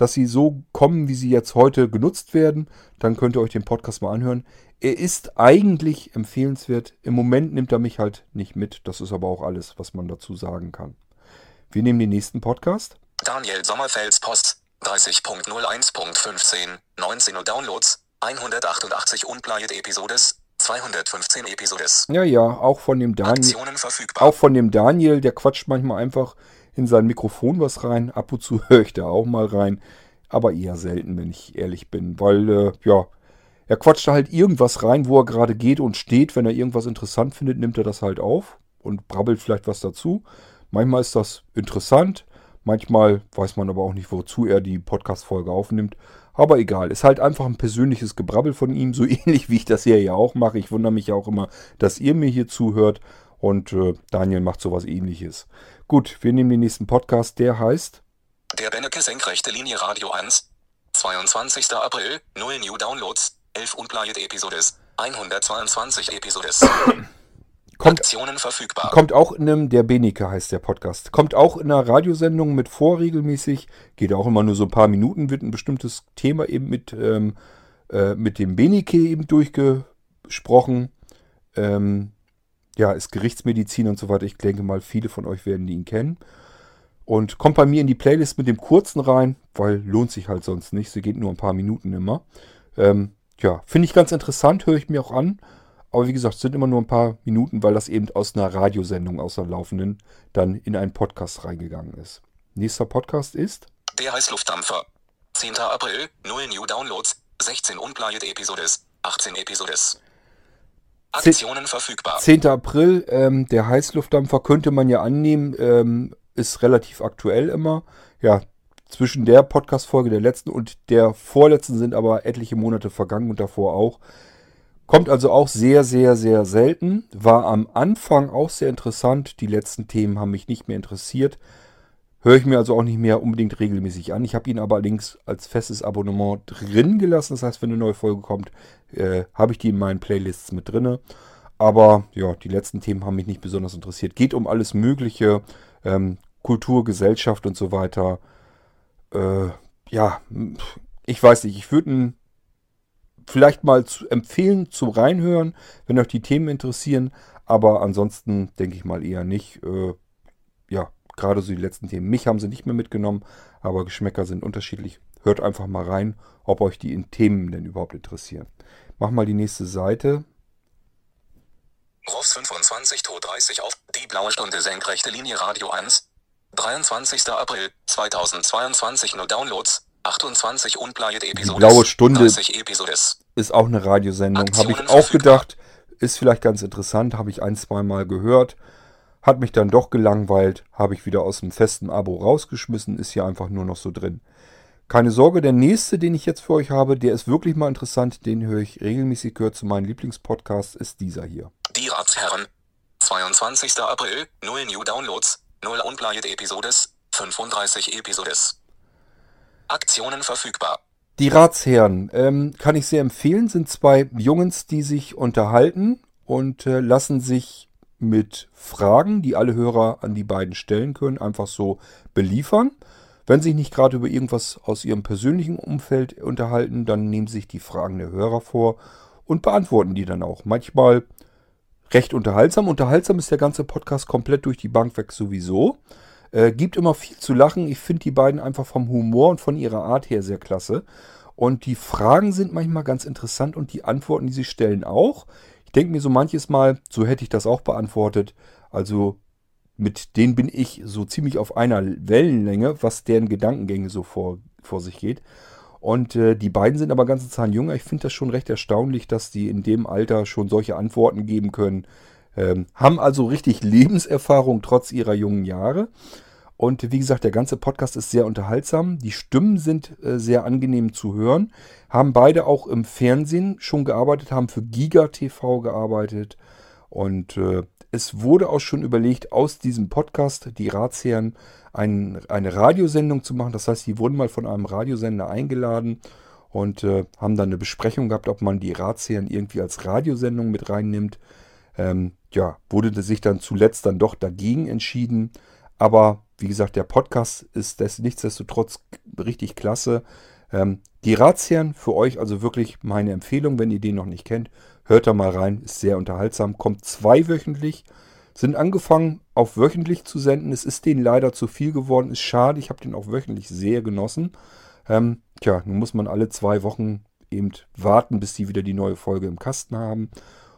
dass sie so kommen, wie sie jetzt heute genutzt werden, dann könnt ihr euch den Podcast mal anhören. Er ist eigentlich empfehlenswert. Im Moment nimmt er mich halt nicht mit. Das ist aber auch alles, was man dazu sagen kann. Wir nehmen den nächsten Podcast. Daniel Sommerfels Post 30.01.15 19 Uhr Downloads 188 unplayed Episodes 215 Episodes Ja, ja, auch von dem Daniel. Auch von dem Daniel, der quatscht manchmal einfach in sein Mikrofon was rein. Ab und zu höre ich da auch mal rein. Aber eher selten, wenn ich ehrlich bin. Weil, äh, ja, er quatscht da halt irgendwas rein, wo er gerade geht und steht. Wenn er irgendwas interessant findet, nimmt er das halt auf und brabbelt vielleicht was dazu. Manchmal ist das interessant. Manchmal weiß man aber auch nicht, wozu er die Podcast-Folge aufnimmt. Aber egal, ist halt einfach ein persönliches Gebrabbel von ihm, so ähnlich wie ich das hier ja auch mache. Ich wundere mich ja auch immer, dass ihr mir hier zuhört. Und äh, Daniel macht sowas ähnliches. Gut, wir nehmen den nächsten Podcast, der heißt. Der Bennecke Senkrechte Linie Radio 1 22. April 0 New Downloads 11 unplayed Episodes 122 Episodes Kommt, Aktionen verfügbar kommt auch in einem, der Benike heißt der Podcast. Kommt auch in einer Radiosendung mit vor regelmäßig. Geht auch immer nur so ein paar Minuten, wird ein bestimmtes Thema eben mit, ähm, äh, mit dem Benike eben durchgesprochen. Ähm, ja, ist Gerichtsmedizin und so weiter. Ich denke mal, viele von euch werden ihn kennen. Und kommt bei mir in die Playlist mit dem kurzen rein, weil lohnt sich halt sonst nicht. Sie geht nur ein paar Minuten immer. Ähm, ja, finde ich ganz interessant, höre ich mir auch an. Aber wie gesagt, es sind immer nur ein paar Minuten, weil das eben aus einer Radiosendung, aus der laufenden, dann in einen Podcast reingegangen ist. Nächster Podcast ist Der Heißluftdampfer 10. April 0 New Downloads 16 unplayed Episodes 18 Episodes Aktionen verfügbar 10. April. Ähm, der Heißluftdampfer könnte man ja annehmen, ähm, ist relativ aktuell immer. Ja, zwischen der Podcast-Folge der letzten und der vorletzten sind aber etliche Monate vergangen und davor auch. Kommt also auch sehr, sehr, sehr selten. War am Anfang auch sehr interessant. Die letzten Themen haben mich nicht mehr interessiert. Höre ich mir also auch nicht mehr unbedingt regelmäßig an. Ich habe ihn aber allerdings als festes Abonnement drin gelassen. Das heißt, wenn eine neue Folge kommt, äh, habe ich die in meinen Playlists mit drin. Aber ja, die letzten Themen haben mich nicht besonders interessiert. Geht um alles Mögliche, ähm, Kultur, Gesellschaft und so weiter. Äh, ja, ich weiß nicht, ich würde vielleicht mal zu empfehlen zum Reinhören, wenn euch die Themen interessieren. Aber ansonsten denke ich mal eher nicht. Äh, ja, gerade so die letzten Themen. Mich haben sie nicht mehr mitgenommen, aber Geschmäcker sind unterschiedlich. Hört einfach mal rein, ob euch die Themen denn überhaupt interessieren. Mach mal die nächste Seite. Ross 25 to 30 auf die blaue Stunde senkrechte Linie Radio 1. 23. April 2022 nur Downloads. 28 Unplayed Episodes. Die blaue Stunde 30 Episodes. ist auch eine Radiosendung. Habe ich auch gedacht, ist vielleicht ganz interessant. Habe ich ein, zwei Mal gehört. Hat mich dann doch gelangweilt. Habe ich wieder aus dem festen Abo rausgeschmissen. Ist hier einfach nur noch so drin. Keine Sorge, der nächste, den ich jetzt für euch habe, der ist wirklich mal interessant. Den höre ich regelmäßig, gehört zu meinen Lieblingspodcasts, ist dieser hier. Die Ratsherren. 22. April, 0 New Downloads, 0 Unplayed Episodes, 35 Episodes. Aktionen verfügbar. Die Ratsherren ähm, kann ich sehr empfehlen, sind zwei Jungens, die sich unterhalten und äh, lassen sich mit Fragen, die alle Hörer an die beiden stellen können, einfach so beliefern. Wenn sie sich nicht gerade über irgendwas aus ihrem persönlichen Umfeld unterhalten, dann nehmen sie sich die Fragen der Hörer vor und beantworten die dann auch. Manchmal recht unterhaltsam. Unterhaltsam ist der ganze Podcast komplett durch die Bank weg sowieso. Äh, gibt immer viel zu lachen. Ich finde die beiden einfach vom Humor und von ihrer Art her sehr klasse. Und die Fragen sind manchmal ganz interessant und die Antworten, die sie stellen, auch. Ich denke mir so manches Mal, so hätte ich das auch beantwortet. Also mit denen bin ich so ziemlich auf einer Wellenlänge, was deren Gedankengänge so vor, vor sich geht. Und äh, die beiden sind aber ganze Zahn jünger. Ich finde das schon recht erstaunlich, dass die in dem Alter schon solche Antworten geben können. Ähm, haben also richtig Lebenserfahrung trotz ihrer jungen Jahre. Und wie gesagt, der ganze Podcast ist sehr unterhaltsam. Die Stimmen sind äh, sehr angenehm zu hören. Haben beide auch im Fernsehen schon gearbeitet, haben für Giga TV gearbeitet. Und äh, es wurde auch schon überlegt, aus diesem Podcast, die Ratsherren, ein, eine Radiosendung zu machen. Das heißt, die wurden mal von einem Radiosender eingeladen und äh, haben dann eine Besprechung gehabt, ob man die Ratsherren irgendwie als Radiosendung mit reinnimmt. Ähm, ja, wurde sich dann zuletzt dann doch dagegen entschieden. Aber wie gesagt, der Podcast ist des, nichtsdestotrotz richtig klasse. Ähm, die Ratsherren für euch also wirklich meine Empfehlung, wenn ihr den noch nicht kennt. Hört da mal rein, ist sehr unterhaltsam. Kommt zweiwöchentlich, sind angefangen auf wöchentlich zu senden. Es ist denen leider zu viel geworden, ist schade. Ich habe den auch wöchentlich sehr genossen. Ähm, tja, nun muss man alle zwei Wochen eben warten, bis die wieder die neue Folge im Kasten haben.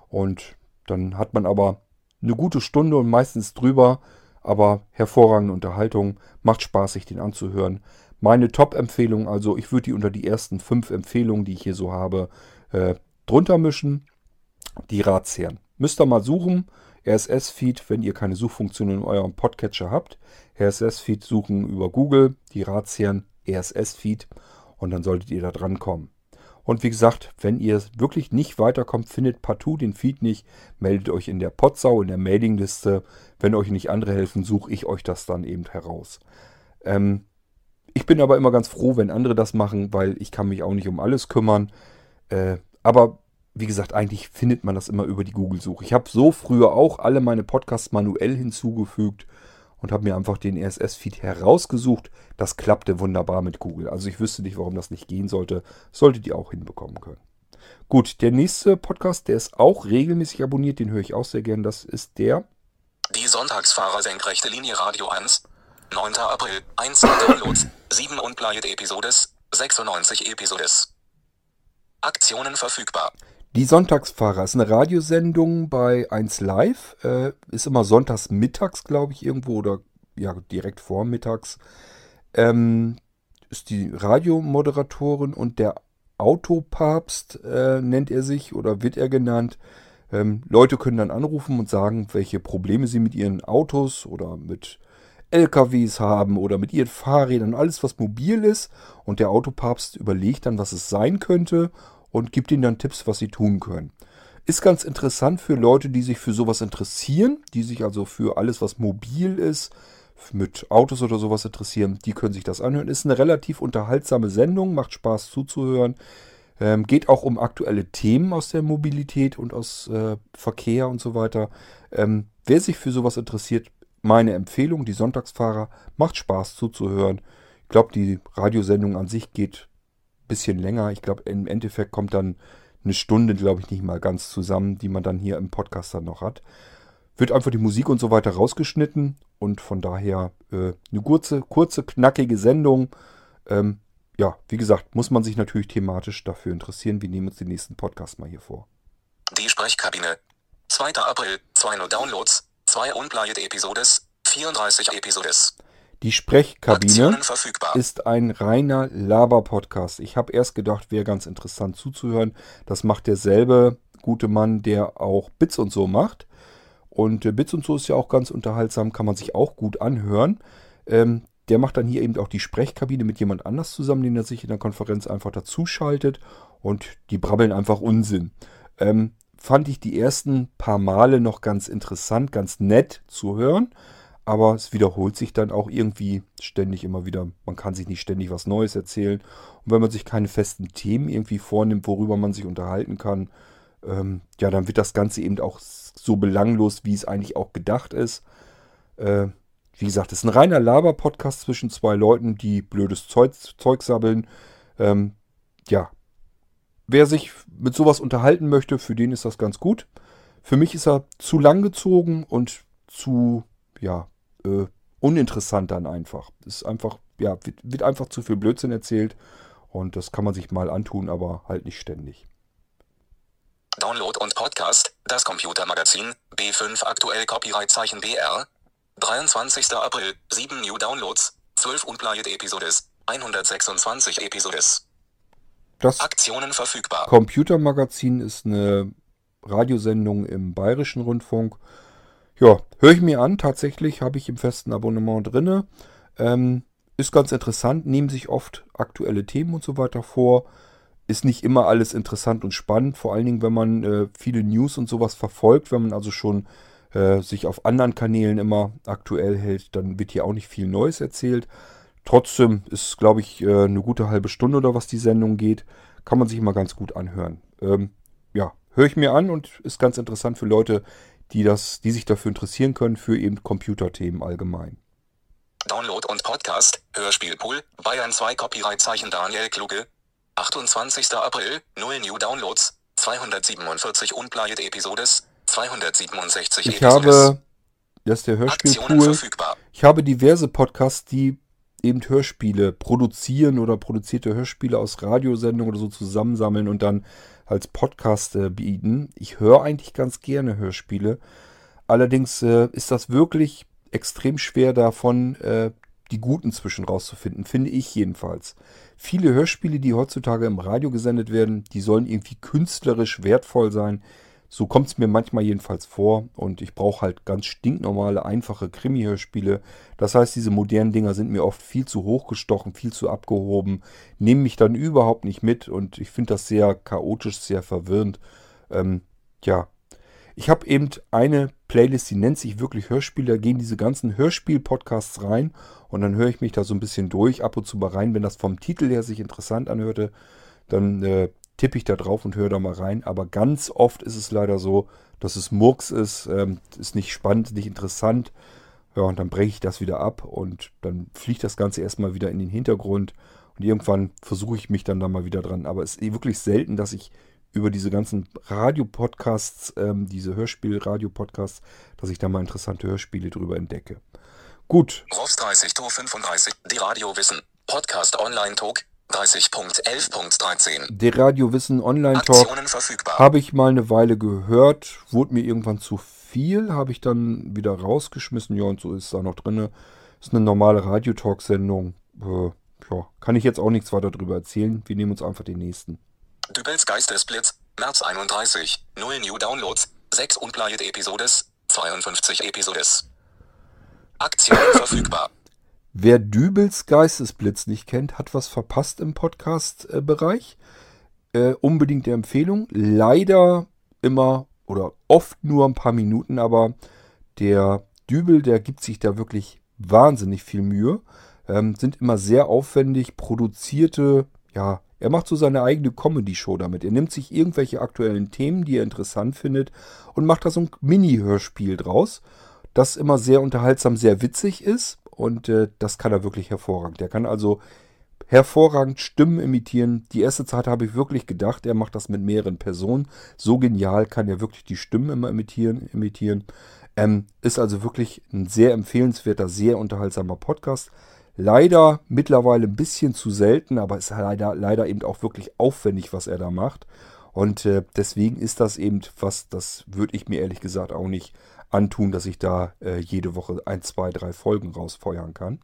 Und dann hat man aber eine gute Stunde und meistens drüber. Aber hervorragende Unterhaltung. Macht Spaß, sich den anzuhören. Meine Top-Empfehlung, also ich würde die unter die ersten fünf Empfehlungen, die ich hier so habe, äh, drunter mischen. Die Ratsherren. Müsst ihr mal suchen. RSS-Feed, wenn ihr keine Suchfunktion in eurem Podcatcher habt. RSS-Feed suchen über Google, die Ratsherren RSS-Feed und dann solltet ihr da dran kommen. Und wie gesagt, wenn ihr wirklich nicht weiterkommt, findet partout den Feed nicht, meldet euch in der Potsau, in der Mailingliste. Wenn euch nicht andere helfen, suche ich euch das dann eben heraus. Ähm, ich bin aber immer ganz froh, wenn andere das machen, weil ich kann mich auch nicht um alles kümmern. Äh, aber wie gesagt, eigentlich findet man das immer über die Google-Suche. Ich habe so früher auch alle meine Podcasts manuell hinzugefügt und habe mir einfach den RSS-Feed herausgesucht. Das klappte wunderbar mit Google. Also ich wüsste nicht, warum das nicht gehen sollte. Solltet ihr auch hinbekommen können. Gut, der nächste Podcast, der ist auch regelmäßig abonniert, den höre ich auch sehr gern. Das ist der. Die Sonntagsfahrer senkrechte Linie Radio 1. 9. April, 1 Downloads, 7 Unplayed Episodes, 96 Episodes. Aktionen verfügbar. Die Sonntagsfahrer ist eine Radiosendung bei 1 Live. Äh, ist immer sonntags mittags, glaube ich, irgendwo oder ja, direkt vormittags. Ähm, ist die Radiomoderatorin und der Autopapst äh, nennt er sich oder wird er genannt. Ähm, Leute können dann anrufen und sagen, welche Probleme sie mit ihren Autos oder mit LKWs haben oder mit ihren Fahrrädern, alles was mobil ist. Und der Autopapst überlegt dann, was es sein könnte und gibt ihnen dann Tipps, was sie tun können. Ist ganz interessant für Leute, die sich für sowas interessieren, die sich also für alles, was mobil ist, mit Autos oder sowas interessieren, die können sich das anhören. Ist eine relativ unterhaltsame Sendung, macht Spaß zuzuhören. Ähm, geht auch um aktuelle Themen aus der Mobilität und aus äh, Verkehr und so weiter. Ähm, wer sich für sowas interessiert, meine Empfehlung, die Sonntagsfahrer, macht Spaß zuzuhören. Ich glaube, die Radiosendung an sich geht bisschen länger. Ich glaube, im Endeffekt kommt dann eine Stunde, glaube ich, nicht mal ganz zusammen, die man dann hier im Podcast dann noch hat. Wird einfach die Musik und so weiter rausgeschnitten und von daher äh, eine kurze, kurze, knackige Sendung. Ähm, ja, wie gesagt, muss man sich natürlich thematisch dafür interessieren. Wir nehmen uns den nächsten Podcast mal hier vor. Die Sprechkabine. 2. April, 2 No Downloads, 2 Unplayed Episodes, 34 Episodes. Die Sprechkabine ist ein reiner Laber-Podcast. Ich habe erst gedacht, wäre ganz interessant zuzuhören. Das macht derselbe gute Mann, der auch Bits und so macht. Und äh, Bits und so ist ja auch ganz unterhaltsam, kann man sich auch gut anhören. Ähm, der macht dann hier eben auch die Sprechkabine mit jemand anders zusammen, den er sich in der Konferenz einfach dazuschaltet. Und die brabbeln einfach Unsinn. Ähm, fand ich die ersten paar Male noch ganz interessant, ganz nett zu hören. Aber es wiederholt sich dann auch irgendwie ständig immer wieder. Man kann sich nicht ständig was Neues erzählen. Und wenn man sich keine festen Themen irgendwie vornimmt, worüber man sich unterhalten kann, ähm, ja, dann wird das Ganze eben auch so belanglos, wie es eigentlich auch gedacht ist. Äh, wie gesagt, es ist ein reiner Laber-Podcast zwischen zwei Leuten, die blödes Zeug, Zeug sabbeln. Ähm, ja, wer sich mit sowas unterhalten möchte, für den ist das ganz gut. Für mich ist er zu lang gezogen und zu, ja, äh, uninteressant dann einfach. Ist einfach, ja, wird, wird einfach zu viel Blödsinn erzählt und das kann man sich mal antun, aber halt nicht ständig. Download und Podcast, das Computermagazin, B5 aktuell Copyright-Zeichen BR. 23. April, 7 New Downloads, 12 Unplayed Episodes, 126 Episodes. Das Aktionen verfügbar. Computermagazin ist eine Radiosendung im Bayerischen Rundfunk. Ja, höre ich mir an. Tatsächlich habe ich im festen Abonnement drinne. Ähm, ist ganz interessant, nehmen sich oft aktuelle Themen und so weiter vor. Ist nicht immer alles interessant und spannend, vor allen Dingen, wenn man äh, viele News und sowas verfolgt, wenn man also schon äh, sich auf anderen Kanälen immer aktuell hält, dann wird hier auch nicht viel Neues erzählt. Trotzdem ist, glaube ich, äh, eine gute halbe Stunde oder was die Sendung geht. Kann man sich immer ganz gut anhören. Ähm, ja, höre ich mir an und ist ganz interessant für Leute, die, das, die sich dafür interessieren können, für eben Computerthemen allgemein. Download und Podcast, Hörspielpool, Bayern 2 Copyright-Zeichen Daniel Kluge. 28. April, 0 New Downloads, 247 Unplayed Episodes, 267 Ich Episodes. habe, das ist der Hörspielpool. Ich habe diverse Podcasts, die eben Hörspiele produzieren oder produzierte Hörspiele aus Radiosendungen oder so zusammensammeln und dann als Podcast äh, bieten. Ich höre eigentlich ganz gerne Hörspiele. Allerdings äh, ist das wirklich extrem schwer davon, äh, die guten zwischen rauszufinden, finde ich jedenfalls. Viele Hörspiele, die heutzutage im Radio gesendet werden, die sollen irgendwie künstlerisch wertvoll sein. So kommt es mir manchmal jedenfalls vor und ich brauche halt ganz stinknormale, einfache Krimi-Hörspiele. Das heißt, diese modernen Dinger sind mir oft viel zu hochgestochen, viel zu abgehoben, nehmen mich dann überhaupt nicht mit und ich finde das sehr chaotisch, sehr verwirrend. Ähm, ja, ich habe eben eine Playlist, die nennt sich wirklich Hörspiele. Da gehen diese ganzen Hörspiel-Podcasts rein und dann höre ich mich da so ein bisschen durch, ab und zu mal rein. Wenn das vom Titel her sich interessant anhörte, dann äh, tippe ich da drauf und höre da mal rein. Aber ganz oft ist es leider so, dass es Murks ist, ähm, ist nicht spannend, nicht interessant. Ja, und dann breche ich das wieder ab und dann fliegt das Ganze erstmal wieder in den Hintergrund. Und irgendwann versuche ich mich dann da mal wieder dran. Aber es ist wirklich selten, dass ich über diese ganzen Radio-Podcasts, ähm, diese Hörspiel-Radio-Podcasts, dass ich da mal interessante Hörspiele drüber entdecke. Gut, Rofs 30 to 35, die Radio Wissen, Podcast Online Talk, 30.11.13. der Radiowissen Aktionen verfügbar. habe ich mal eine Weile gehört, wurde mir irgendwann zu viel, habe ich dann wieder rausgeschmissen. Ja, und so ist es da noch drin. Ist eine normale Radio-Talk-Sendung. Äh, ja, kann ich jetzt auch nichts weiter drüber erzählen. Wir nehmen uns einfach den nächsten. Dübels Geistesblitz, März 31, 0 New Downloads, 6 Unplayed Episodes, 52 Episodes. Aktionen verfügbar. Wer Dübels Geistesblitz nicht kennt, hat was verpasst im Podcast-Bereich. Äh, unbedingte Empfehlung. Leider immer oder oft nur ein paar Minuten, aber der Dübel, der gibt sich da wirklich wahnsinnig viel Mühe. Ähm, sind immer sehr aufwendig produzierte, ja, Er macht so seine eigene Comedy-Show damit. Er nimmt sich irgendwelche aktuellen Themen, die er interessant findet, und macht da so ein Mini-Hörspiel draus, das immer sehr unterhaltsam, sehr witzig ist. Und äh, das kann er wirklich hervorragend. Er kann also hervorragend Stimmen imitieren. Die erste Zeit habe ich wirklich gedacht, er macht das mit mehreren Personen. So genial kann er wirklich die Stimmen immer imitieren. imitieren. Ähm, ist also wirklich ein sehr empfehlenswerter, sehr unterhaltsamer Podcast. Leider mittlerweile ein bisschen zu selten, aber ist leider, leider eben auch wirklich aufwendig, was er da macht. Und äh, deswegen ist das eben was, das würde ich mir ehrlich gesagt auch nicht antun, dass ich da äh, jede Woche ein, zwei, drei Folgen rausfeuern kann.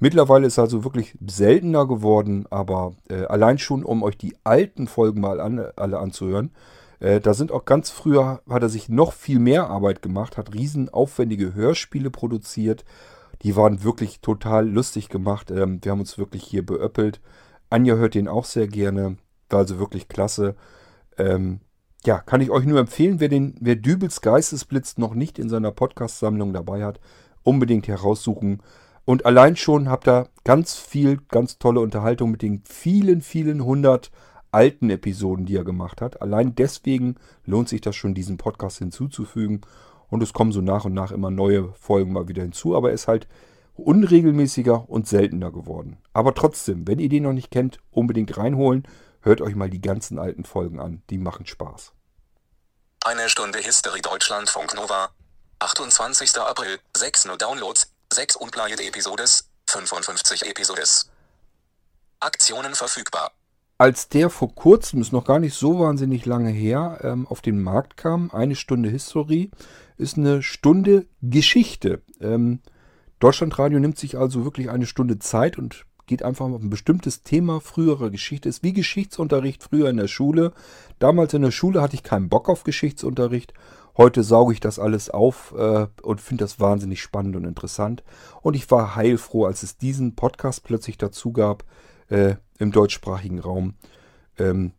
Mittlerweile ist also wirklich seltener geworden, aber äh, allein schon, um euch die alten Folgen mal an, alle anzuhören, äh, da sind auch ganz früher, hat er sich noch viel mehr Arbeit gemacht, hat riesen aufwendige Hörspiele produziert. Die waren wirklich total lustig gemacht. Ähm, wir haben uns wirklich hier beöppelt. Anja hört den auch sehr gerne. War also wirklich klasse. Ähm, ja, kann ich euch nur empfehlen, wer, den, wer Dübels Geistesblitz noch nicht in seiner Podcast-Sammlung dabei hat, unbedingt heraussuchen. Und allein schon habt ihr ganz viel, ganz tolle Unterhaltung mit den vielen, vielen hundert alten Episoden, die er gemacht hat. Allein deswegen lohnt sich das schon, diesen Podcast hinzuzufügen. Und es kommen so nach und nach immer neue Folgen mal wieder hinzu. Aber er ist halt unregelmäßiger und seltener geworden. Aber trotzdem, wenn ihr den noch nicht kennt, unbedingt reinholen. Hört euch mal die ganzen alten Folgen an. Die machen Spaß. Eine Stunde History Deutschlandfunk Nova. 28. April, 6 nur Downloads, 6 unplayed Episodes, 55 Episodes. Aktionen verfügbar als der vor kurzem, ist noch gar nicht so wahnsinnig lange her, ähm, auf den Markt kam, eine Stunde History, ist eine Stunde Geschichte. Ähm, Deutschlandradio nimmt sich also wirklich eine Stunde Zeit und geht einfach auf ein bestimmtes Thema früherer Geschichte. Ist wie Geschichtsunterricht früher in der Schule. Damals in der Schule hatte ich keinen Bock auf Geschichtsunterricht. Heute sauge ich das alles auf äh, und finde das wahnsinnig spannend und interessant. Und ich war heilfroh, als es diesen Podcast plötzlich dazu gab äh, im deutschsprachigen Raum. Ähm,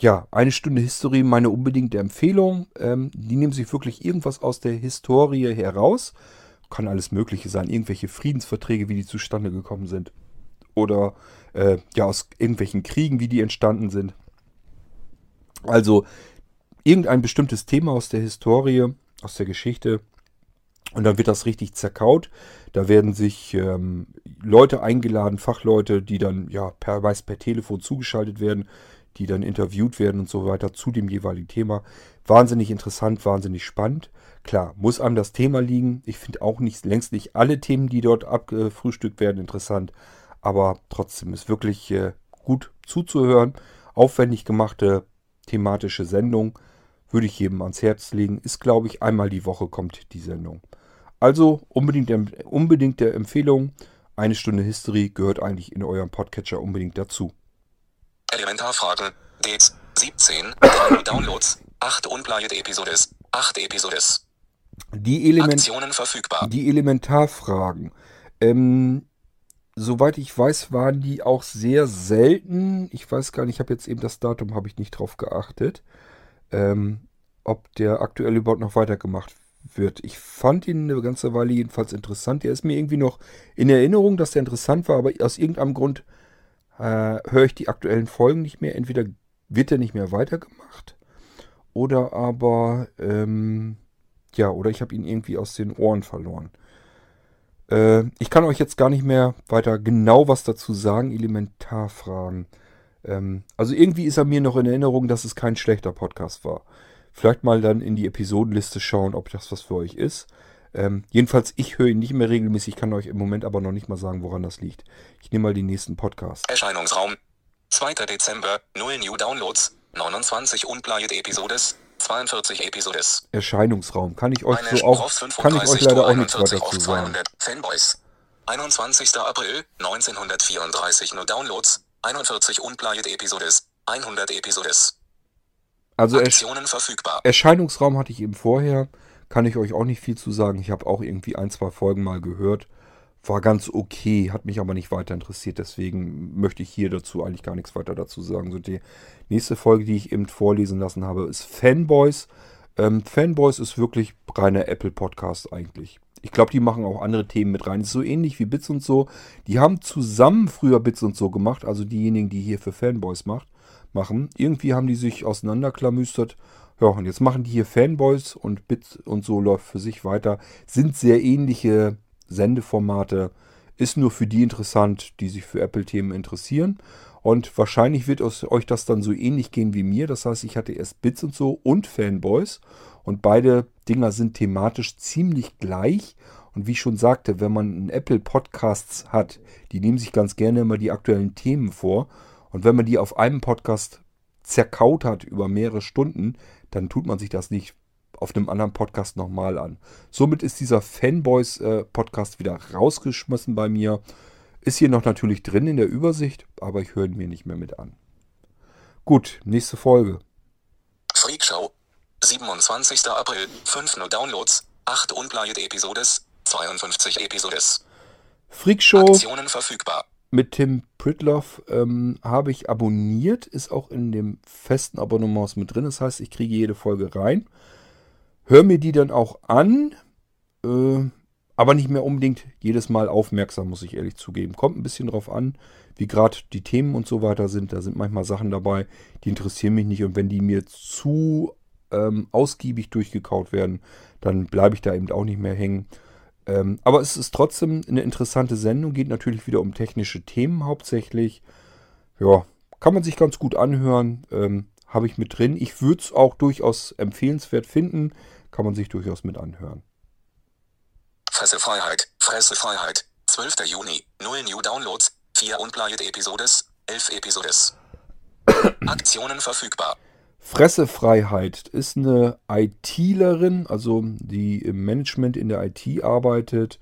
ja, eine Stunde History, meine unbedingte Empfehlung. Ähm, die nehmen sich wirklich irgendwas aus der Historie heraus. Kann alles Mögliche sein. Irgendwelche Friedensverträge, wie die zustande gekommen sind. Oder äh, ja, aus irgendwelchen Kriegen, wie die entstanden sind. Also irgendein bestimmtes Thema aus der Historie, aus der Geschichte. Und dann wird das richtig zerkaut. Da werden sich ähm, Leute eingeladen, Fachleute, die dann ja per, meist per Telefon zugeschaltet werden, die dann interviewt werden und so weiter zu dem jeweiligen Thema. Wahnsinnig interessant, wahnsinnig spannend. Klar, muss einem das Thema liegen. Ich finde auch nicht, längst nicht alle Themen, die dort abgefrühstückt werden, interessant. Aber trotzdem ist wirklich äh, gut zuzuhören. Aufwendig gemachte thematische Sendung würde ich jedem ans Herz legen. Ist, glaube ich, einmal die Woche kommt die Sendung. Also unbedingt, unbedingt der Empfehlung. Eine Stunde History gehört eigentlich in eurem Podcatcher unbedingt dazu. Elementarfragen. Dates 17. Downloads. 8 unplayed Episodes. 8 Episodes. Die, Element Aktionen verfügbar. die Elementarfragen. Ähm, soweit ich weiß, waren die auch sehr selten. Ich weiß gar nicht, ich habe jetzt eben das Datum, habe ich nicht drauf geachtet. Ähm, ob der aktuell überhaupt noch weitergemacht wird. Ich fand ihn eine ganze Weile jedenfalls interessant. Er ist mir irgendwie noch in Erinnerung, dass der interessant war, aber aus irgendeinem Grund äh, höre ich die aktuellen Folgen nicht mehr. Entweder wird er nicht mehr weitergemacht oder aber, ähm, ja, oder ich habe ihn irgendwie aus den Ohren verloren. Äh, ich kann euch jetzt gar nicht mehr weiter genau was dazu sagen. Elementarfragen. Ähm, also irgendwie ist er mir noch in Erinnerung, dass es kein schlechter Podcast war. Vielleicht mal dann in die Episodenliste schauen, ob das was für euch ist. Ähm, jedenfalls, ich höre ihn nicht mehr regelmäßig. Ich kann euch im Moment aber noch nicht mal sagen, woran das liegt. Ich nehme mal den nächsten Podcast. Erscheinungsraum. 2. Dezember, 0 New Downloads, 29 unplayed Episodes, 42 Episodes. Erscheinungsraum. Kann ich euch Eine so auch, kann ich euch leider auch nichts weiter zu sagen. 200 Fanboys. 21. April, 1934 nur Downloads, 41 unplayed Episodes, 100 Episodes. Also Aktionen verfügbar. Erscheinungsraum hatte ich eben vorher. Kann ich euch auch nicht viel zu sagen. Ich habe auch irgendwie ein, zwei Folgen mal gehört. War ganz okay, hat mich aber nicht weiter interessiert. Deswegen möchte ich hier dazu eigentlich gar nichts weiter dazu sagen. So die nächste Folge, die ich eben vorlesen lassen habe, ist Fanboys. Ähm, Fanboys ist wirklich reiner Apple-Podcast eigentlich. ich glaube, die machen auch andere Themen mit rein. Ist so ähnlich wie Bits und so. Die haben zusammen früher Bits und so gemacht, also diejenigen, die hier für Fanboys macht, machen. Irgendwie haben die sich auseinanderklamüstert. Ja, und jetzt machen die hier Fanboys und Bits und so läuft für sich weiter. Sind sehr ähnliche Sendeformate. Ist nur für die interessant, die sich für Apple-Themen interessieren. Und wahrscheinlich wird euch das dann so ähnlich gehen wie mir. Das heißt, ich hatte erst Bits und so und Fanboys. Und beide Dinger sind thematisch ziemlich gleich. Und wie ich schon sagte, wenn man einen Apple Podcasts hat, die nehmen sich ganz gerne immer die aktuellen Themen vor. Und wenn man die auf einem Podcast zerkaut hat über mehrere Stunden, dann tut man sich das nicht auf einem anderen Podcast nochmal an. Somit ist dieser Fanboys-Podcast äh, wieder rausgeschmissen bei mir. Ist hier noch natürlich drin in der Übersicht, aber ich höre ihn mir nicht mehr mit an. Gut, nächste Folge. Freakshow. 27. April, 5 No Downloads, 8 Unplayed Episodes, 52 Episodes. Freakshow. Aktionen verfügbar. Mit Tim Pritloff ähm, habe ich abonniert, ist auch in dem festen Abonnement mit drin. Das heißt, ich kriege jede Folge rein. Hör mir die dann auch an, äh, aber nicht mehr unbedingt jedes Mal aufmerksam, muss ich ehrlich zugeben. Kommt ein bisschen drauf an, wie gerade die Themen und so weiter sind. Da sind manchmal Sachen dabei, die interessieren mich nicht. Und wenn die mir zu ähm, ausgiebig durchgekaut werden, dann bleibe ich da eben auch nicht mehr hängen. Ähm, aber es ist trotzdem eine interessante Sendung, geht natürlich wieder um technische Themen hauptsächlich. Ja, kann man sich ganz gut anhören. Ähm, Habe ich mit drin. Ich würde es auch durchaus empfehlenswert finden kann man sich durchaus mit anhören. Fressefreiheit, Fressefreiheit, 12. Juni, 0 New Downloads, 4 Unplayed Episodes, 11 Episodes. Aktionen verfügbar. Fressefreiheit ist eine ITlerin, also die im Management in der IT arbeitet,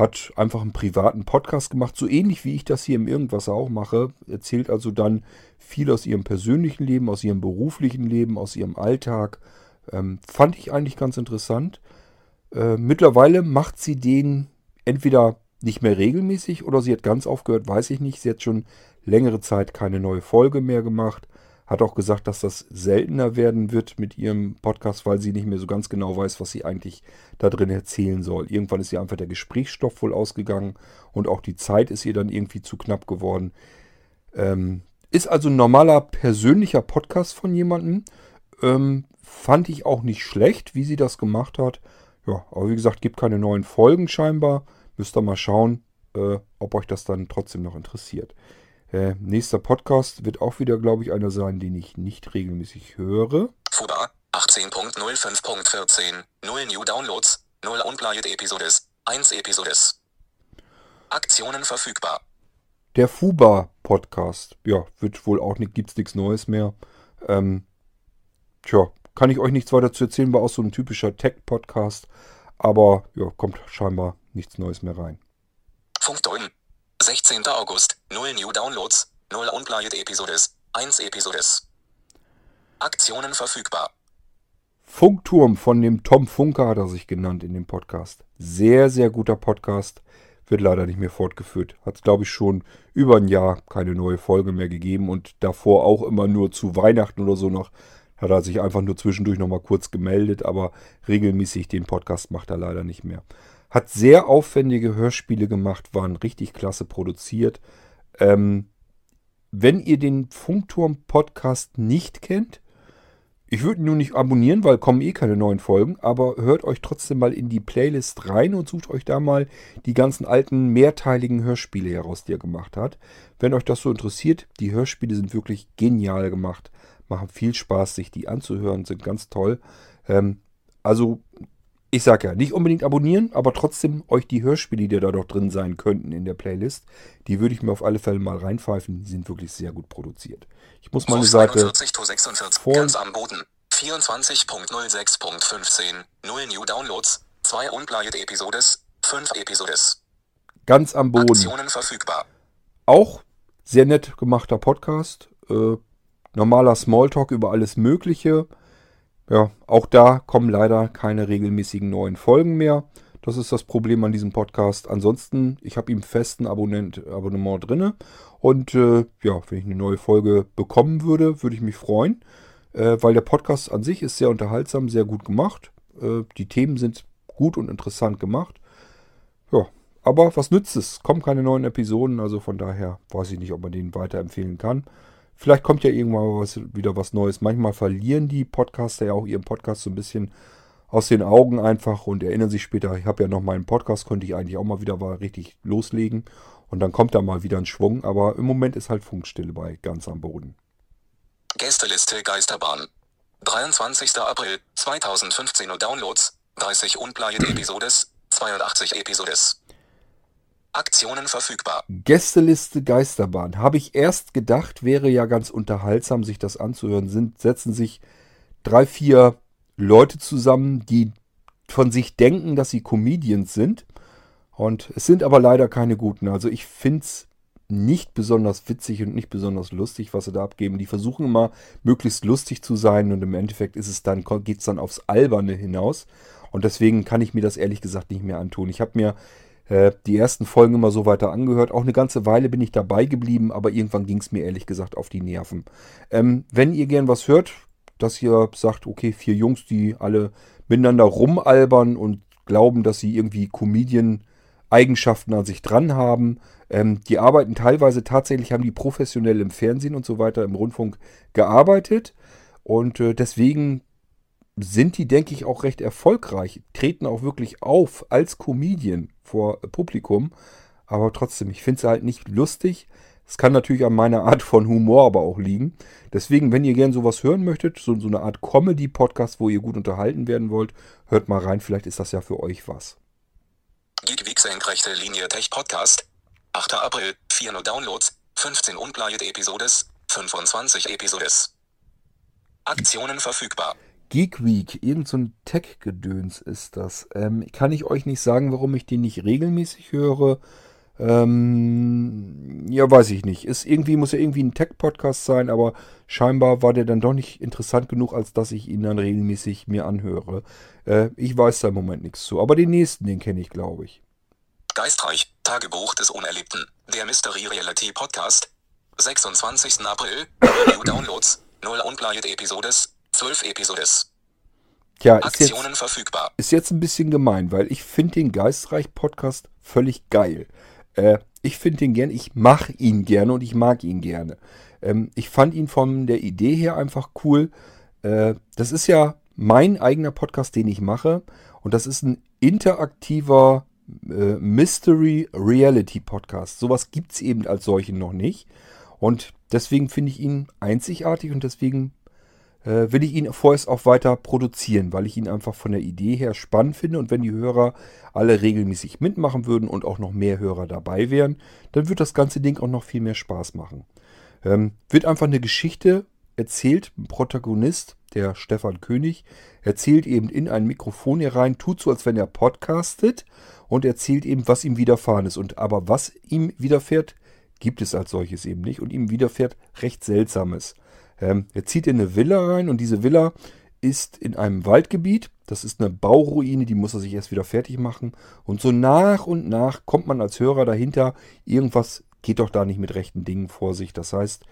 hat einfach einen privaten Podcast gemacht, so ähnlich wie ich das hier im Irgendwas auch mache. Erzählt also dann viel aus ihrem persönlichen Leben, aus ihrem beruflichen Leben, aus ihrem Alltag ähm, fand ich eigentlich ganz interessant. Äh, mittlerweile macht sie den entweder nicht mehr regelmäßig oder sie hat ganz aufgehört, weiß ich nicht. Sie hat schon längere Zeit keine neue Folge mehr gemacht. Hat auch gesagt, dass das seltener werden wird mit ihrem Podcast, weil sie nicht mehr so ganz genau weiß, was sie eigentlich da drin erzählen soll. Irgendwann ist ihr einfach der Gesprächsstoff wohl ausgegangen und auch die Zeit ist ihr dann irgendwie zu knapp geworden. Ähm, ist also ein normaler persönlicher Podcast von jemandem. Ähm, Fand ich auch nicht schlecht, wie sie das gemacht hat. Ja, aber wie gesagt, gibt keine neuen Folgen scheinbar. Müsst ihr mal schauen, äh, ob euch das dann trotzdem noch interessiert. Äh, nächster Podcast wird auch wieder, glaube ich, einer sein, den ich nicht regelmäßig höre. Fuba 18.05.14, 0 New Downloads, 0 Unplayed Episodes, 1 Episodes. Aktionen verfügbar. Der Fuba Podcast, ja, wird wohl auch nicht, gibt's nichts Neues mehr. Ähm, tja, kann ich euch nichts weiter zu erzählen, war auch so ein typischer Tech-Podcast. Aber ja, kommt scheinbar nichts Neues mehr rein. Funkturm. 16. August. 0 New Downloads. 0 Unplayed Episodes. 1 Episodes. Aktionen verfügbar. Funkturm von dem Tom Funker hat er sich genannt in dem Podcast. Sehr, sehr guter Podcast. Wird leider nicht mehr fortgeführt. Hat es, glaube ich, schon über ein Jahr keine neue Folge mehr gegeben und davor auch immer nur zu Weihnachten oder so noch hat er sich einfach nur zwischendurch nochmal kurz gemeldet, aber regelmäßig den Podcast macht er leider nicht mehr. Hat sehr aufwendige Hörspiele gemacht, waren richtig klasse produziert. Ähm, wenn ihr den Funkturm-Podcast nicht kennt, ich würde ihn nur nicht abonnieren, weil kommen eh keine neuen Folgen, aber hört euch trotzdem mal in die Playlist rein und sucht euch da mal die ganzen alten mehrteiligen Hörspiele heraus, die er gemacht hat. Wenn euch das so interessiert, die Hörspiele sind wirklich genial gemacht machen viel Spaß, sich die anzuhören, sind ganz toll. Ähm, also, ich sage ja, nicht unbedingt abonnieren, aber trotzdem euch die Hörspiele, die da doch drin sein könnten in der Playlist, die würde ich mir auf alle Fälle mal reinpfeifen. Die sind wirklich sehr gut produziert. Ich muss meine Seite 41 46, ganz am Boden. 24.06.15, 0 New Downloads, 2 Unplayed Episodes, 5 Episodes. Ganz am Boden. Aktionen verfügbar. Auch sehr nett gemachter Podcast. Äh, normaler Smalltalk über alles Mögliche. Ja, auch da kommen leider keine regelmäßigen neuen Folgen mehr. Das ist das Problem an diesem Podcast. Ansonsten, ich habe ihm festen Abonnent, Abonnement drin. Und äh, ja, wenn ich eine neue Folge bekommen würde, würde ich mich freuen. Äh, weil der Podcast an sich ist sehr unterhaltsam, sehr gut gemacht. Äh, die Themen sind gut und interessant gemacht. aber was nützt es? Kommen keine neuen Episoden, also von daher weiß ich nicht, ob man den weiterempfehlen kann. Vielleicht kommt ja irgendwann was, wieder was Neues. Manchmal verlieren die Podcaster ja auch ihren Podcast so ein bisschen aus den Augen einfach und erinnern sich später, ich habe ja noch meinen Podcast, könnte ich eigentlich auch mal wieder mal richtig loslegen. Und dann kommt da mal wieder ein Schwung, aber im Moment ist halt Funkstille bei ganz am Boden. Gästeliste Geisterbahn. 23. April 2015 Uhr Downloads, 30 Unplayed Episodes, 82 Episodes. Aktionen verfügbar. Gästeliste Geisterbahn. Habe ich erst gedacht, wäre ja ganz unterhaltsam, sich das anzuhören. Sind, setzen sich drei, vier Leute zusammen, die von sich denken, dass sie Comedians sind. Und es sind aber leider keine guten. Also ich finde es nicht besonders witzig und nicht besonders lustig, was sie da abgeben. Die versuchen immer möglichst lustig zu sein und im Endeffekt ist es dann, geht es dann aufs Alberne hinaus. Und deswegen kann ich mir das ehrlich gesagt nicht mehr antun. Ich habe mir äh, die ersten Folgen immer so weiter angehört. Auch eine ganze Weile bin ich dabei geblieben, aber irgendwann ging es mir ehrlich gesagt auf die Nerven. Ähm, wenn ihr gern was hört, dass ihr sagt, okay, vier Jungs, die alle miteinander rumalbern und glauben, dass sie irgendwie Comedian-Eigenschaften an sich dran haben. Ähm, die arbeiten teilweise tatsächlich, haben die professionell im Fernsehen und so weiter, im Rundfunk gearbeitet. Und äh, deswegen sind die, denke ich, auch recht erfolgreich, treten auch wirklich auf als Comedian vor Publikum. Aber trotzdem, ich finde es halt nicht lustig. Es kann natürlich an meiner Art von Humor aber auch liegen. Deswegen, wenn ihr gern sowas hören möchtet, so, so eine Art Comedy-Podcast, wo ihr gut unterhalten werden wollt, hört mal rein, vielleicht ist das ja für euch was. Geekweek senkrechte Linie Tech Podcast. 8. April, 4 Uhr Downloads, 15 Unplayed Episodes, 25 Episodes. Aktionen verfügbar. Geek Week, irgend so ein Tech-Gedöns ist das. Ähm, kann ich euch nicht sagen, warum ich den nicht regelmäßig höre. Ähm, ja, weiß ich nicht. Ist irgendwie, muss ja irgendwie ein Tech-Podcast sein, aber scheinbar war der dann doch nicht interessant genug, als dass ich ihn dann regelmäßig mir anhöre. Äh, ich weiß da im Moment nichts zu. Aber den nächsten, den kenne ich, glaube ich. Geistreich, Tagebuch des Unerlebten, der Mystery Reality Podcast. 26. April, New Downloads, 0 Unplayed Episodes, 12 Episodes. Tja, ist Aktionen jetzt, verfügbar. ist jetzt ein bisschen gemein, weil ich finde den Geistreich-Podcast völlig geil. Äh, ich finde den gern, ich mache ihn gerne und ich mag ihn gerne. Ähm, ich fand ihn von der Idee her einfach cool. Äh, das ist ja mein eigener Podcast, den ich mache. Und das ist ein interaktiver äh, Mystery Reality Podcast. Sowas gibt es eben als solchen noch nicht. Und deswegen finde ich ihn einzigartig und deswegen will ich ihn vorerst auch weiter produzieren, weil ich ihn einfach von der Idee her spannend finde. Und wenn die Hörer alle regelmäßig mitmachen würden und auch noch mehr Hörer dabei wären, dann wird das ganze Ding auch noch viel mehr Spaß machen. Ähm, wird einfach eine Geschichte erzählt, ein Protagonist, der Stefan König, erzählt eben in ein Mikrofon herein, tut so, als wenn er podcastet und erzählt eben, was ihm widerfahren ist. Und aber was ihm widerfährt, gibt es als solches eben nicht. Und ihm widerfährt recht Seltsames. Ähm, er zieht in eine Villa rein und diese Villa ist in einem Waldgebiet. Das ist eine Bauruine, die muss er sich erst wieder fertig machen. Und so nach und nach kommt man als Hörer dahinter, irgendwas geht doch da nicht mit rechten Dingen vor sich. Das heißt,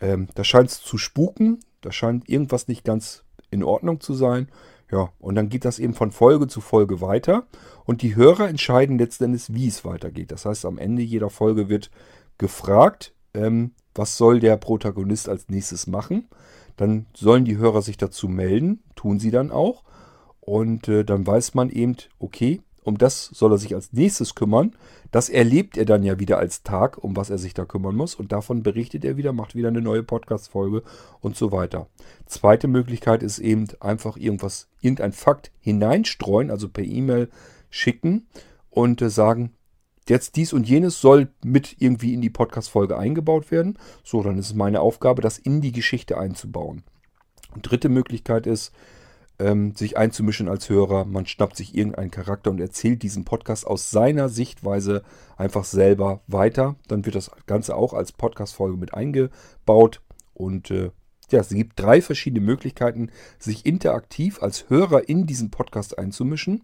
ähm, da scheint es zu spuken, da scheint irgendwas nicht ganz in Ordnung zu sein. Ja, und dann geht das eben von Folge zu Folge weiter. Und die Hörer entscheiden letztendlich, wie es weitergeht. Das heißt, am Ende jeder Folge wird gefragt, ähm, was soll der Protagonist als nächstes machen. Dann sollen die Hörer sich dazu melden, tun sie dann auch. Und äh, dann weiß man eben, okay, um das soll er sich als nächstes kümmern. Das erlebt er dann ja wieder als Tag, um was er sich da kümmern muss. Und davon berichtet er wieder, macht wieder eine neue Podcast-Folge und so weiter. Zweite Möglichkeit ist eben einfach irgendwas, irgendein Fakt hineinstreuen, also per E-Mail schicken und äh, sagen, jetzt dies und jenes soll mit irgendwie in die Podcast-Folge eingebaut werden. So, dann ist es meine Aufgabe, das in die Geschichte einzubauen. Und dritte Möglichkeit ist, ähm, sich einzumischen als Hörer. Man schnappt sich irgendeinen Charakter und erzählt diesen Podcast aus seiner Sichtweise einfach selber weiter. Dann wird das Ganze auch als Podcast-Folge mit eingebaut. Und äh, ja, es gibt drei verschiedene Möglichkeiten, sich interaktiv als Hörer in diesen Podcast einzumischen.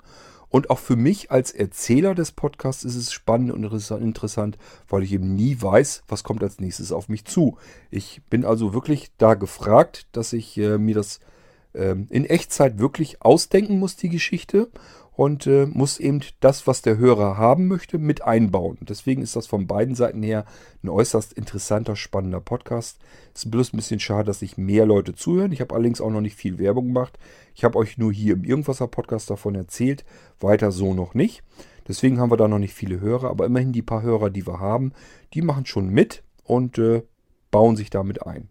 Und auch für mich als Erzähler des Podcasts ist es spannend und interessant, weil ich eben nie weiß, was kommt als nächstes auf mich zu. Ich bin also wirklich da gefragt, dass ich äh, mir das ähm, in Echtzeit wirklich ausdenken muss, die Geschichte. Und äh, muss eben das, was der Hörer haben möchte, mit einbauen. Deswegen ist das von beiden Seiten her ein äußerst interessanter, spannender Podcast. Ist bloß ein bisschen schade, dass nicht mehr Leute zuhören. Ich habe allerdings auch noch nicht viel Werbung gemacht. Ich habe euch nur hier im Irgendwasser Podcast davon erzählt. Weiter so noch nicht. Deswegen haben wir da noch nicht viele Hörer, aber immerhin die paar Hörer, die wir haben, die machen schon mit und äh, bauen sich damit ein.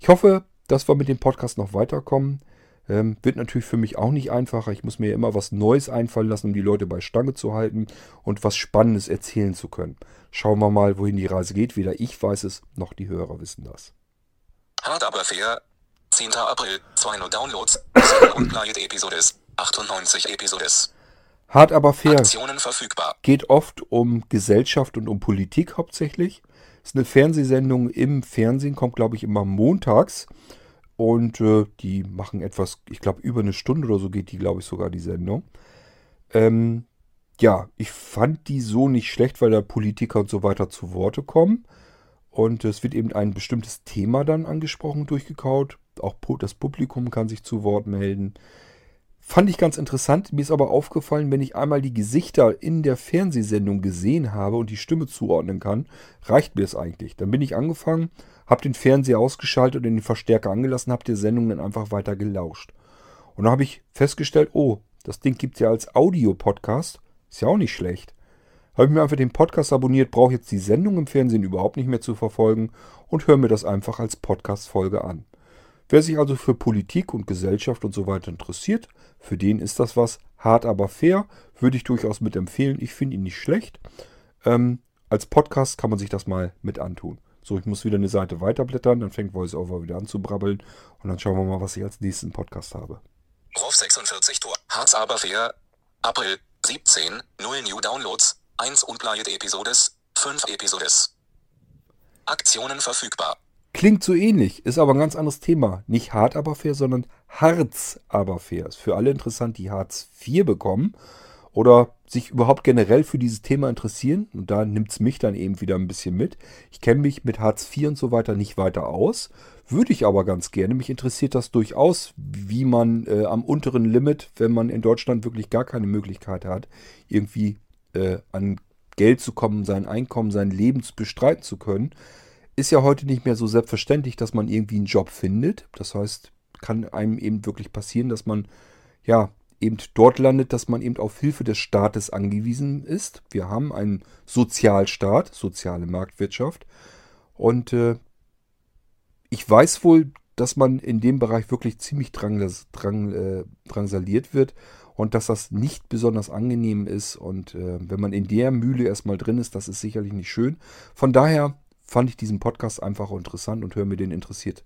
Ich hoffe, dass wir mit dem Podcast noch weiterkommen. Ähm, wird natürlich für mich auch nicht einfacher. Ich muss mir immer was Neues einfallen lassen, um die Leute bei Stange zu halten und was Spannendes erzählen zu können. Schauen wir mal, wohin die Reise geht. Weder ich weiß es, noch die Hörer wissen das. Hard aber fair. 10. April, 2 Uhr Downloads, 7 Unplayed Episodes, 98 Episodes. Hart aber fair Aktionen verfügbar. geht oft um Gesellschaft und um Politik hauptsächlich. Ist eine Fernsehsendung im Fernsehen, kommt glaube ich immer montags. Und äh, die machen etwas, ich glaube über eine Stunde oder so geht die, glaube ich, sogar die Sendung. Ähm, ja, ich fand die so nicht schlecht, weil da Politiker und so weiter zu Worte kommen. Und es wird eben ein bestimmtes Thema dann angesprochen, durchgekaut. Auch das Publikum kann sich zu Wort melden. Fand ich ganz interessant. Mir ist aber aufgefallen, wenn ich einmal die Gesichter in der Fernsehsendung gesehen habe und die Stimme zuordnen kann, reicht mir es eigentlich. Dann bin ich angefangen, habe den Fernseher ausgeschaltet und den Verstärker angelassen, habe die Sendung dann einfach weiter gelauscht. Und dann habe ich festgestellt, oh, das Ding gibt es ja als Audio-Podcast. Ist ja auch nicht schlecht. Habe ich mir einfach den Podcast abonniert, brauche jetzt die Sendung im Fernsehen überhaupt nicht mehr zu verfolgen und höre mir das einfach als Podcast-Folge an. Wer sich also für Politik und Gesellschaft und so weiter interessiert, für den ist das was. Hart aber fair, würde ich durchaus mit empfehlen. Ich finde ihn nicht schlecht. Ähm, als Podcast kann man sich das mal mit antun. So, ich muss wieder eine Seite weiterblättern, dann fängt VoiceOver wieder an zu brabbeln und dann schauen wir mal, was ich als nächsten Podcast habe. Ruf 46 Tor. Harz aber fair. April, 17, 0 New Downloads, 1 Unplayed Episodes, 5 Episodes. Aktionen verfügbar. Klingt so ähnlich, ist aber ein ganz anderes Thema. Nicht hart aber fair, sondern Harz aber fair. Ist für alle interessant, die Hartz IV bekommen oder sich überhaupt generell für dieses Thema interessieren. Und da nimmt es mich dann eben wieder ein bisschen mit. Ich kenne mich mit Hartz IV und so weiter nicht weiter aus. Würde ich aber ganz gerne. Mich interessiert das durchaus, wie man äh, am unteren Limit, wenn man in Deutschland wirklich gar keine Möglichkeit hat, irgendwie äh, an Geld zu kommen, sein Einkommen, sein Leben zu bestreiten zu können, ist ja heute nicht mehr so selbstverständlich, dass man irgendwie einen Job findet. Das heißt, kann einem eben wirklich passieren, dass man ja eben dort landet, dass man eben auf Hilfe des Staates angewiesen ist. Wir haben einen Sozialstaat, soziale Marktwirtschaft. Und äh, ich weiß wohl, dass man in dem Bereich wirklich ziemlich drang, drang, äh, drangsaliert wird und dass das nicht besonders angenehm ist. Und äh, wenn man in der Mühle erstmal drin ist, das ist sicherlich nicht schön. Von daher fand ich diesen Podcast einfach interessant und höre mir den interessiert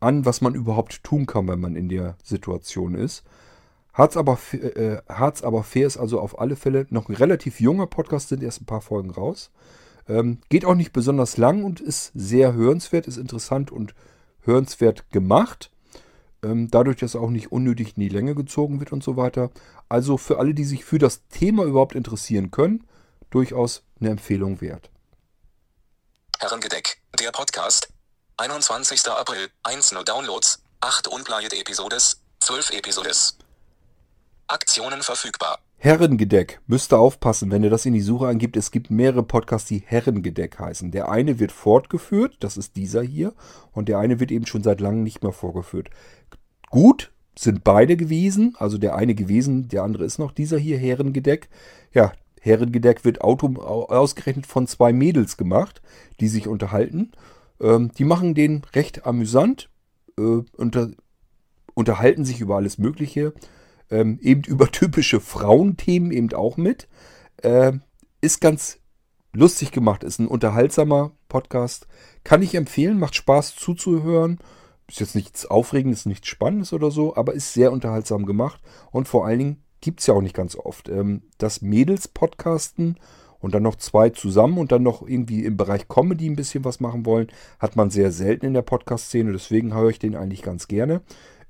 an, was man überhaupt tun kann, wenn man in der Situation ist. Harz aber, äh, Harz aber fair ist also auf alle Fälle noch ein relativ junger Podcast, sind erst ein paar Folgen raus. Ähm, geht auch nicht besonders lang und ist sehr hörenswert, ist interessant und hörenswert gemacht. Ähm, dadurch, dass auch nicht unnötig in die Länge gezogen wird und so weiter. Also für alle, die sich für das Thema überhaupt interessieren können, durchaus eine Empfehlung wert. Herrengedeck, der Podcast. 21. April, 1 nur Downloads, 8 Unplayed Episodes, 12 Episodes. Aktionen verfügbar. Herrengedeck. Müsst ihr aufpassen, wenn ihr das in die Suche angibt. Es gibt mehrere Podcasts, die Herrengedeck heißen. Der eine wird fortgeführt, das ist dieser hier. Und der eine wird eben schon seit langem nicht mehr vorgeführt. Gut sind beide gewesen. Also der eine gewesen, der andere ist noch dieser hier, Herrengedeck. Ja, Herrengedeck wird ausgerechnet von zwei Mädels gemacht, die sich unterhalten. Ähm, die machen den recht amüsant, äh, unter, unterhalten sich über alles Mögliche ähm, eben über typische Frauenthemen eben auch mit. Äh, ist ganz lustig gemacht, ist ein unterhaltsamer Podcast. Kann ich empfehlen, macht Spaß zuzuhören. Ist jetzt nichts Aufregendes, nichts Spannendes oder so, aber ist sehr unterhaltsam gemacht. Und vor allen Dingen gibt es ja auch nicht ganz oft. Ähm, das Mädels-Podcasten und dann noch zwei zusammen und dann noch irgendwie im Bereich Comedy ein bisschen was machen wollen, hat man sehr selten in der Podcast-Szene. Deswegen höre ich den eigentlich ganz gerne.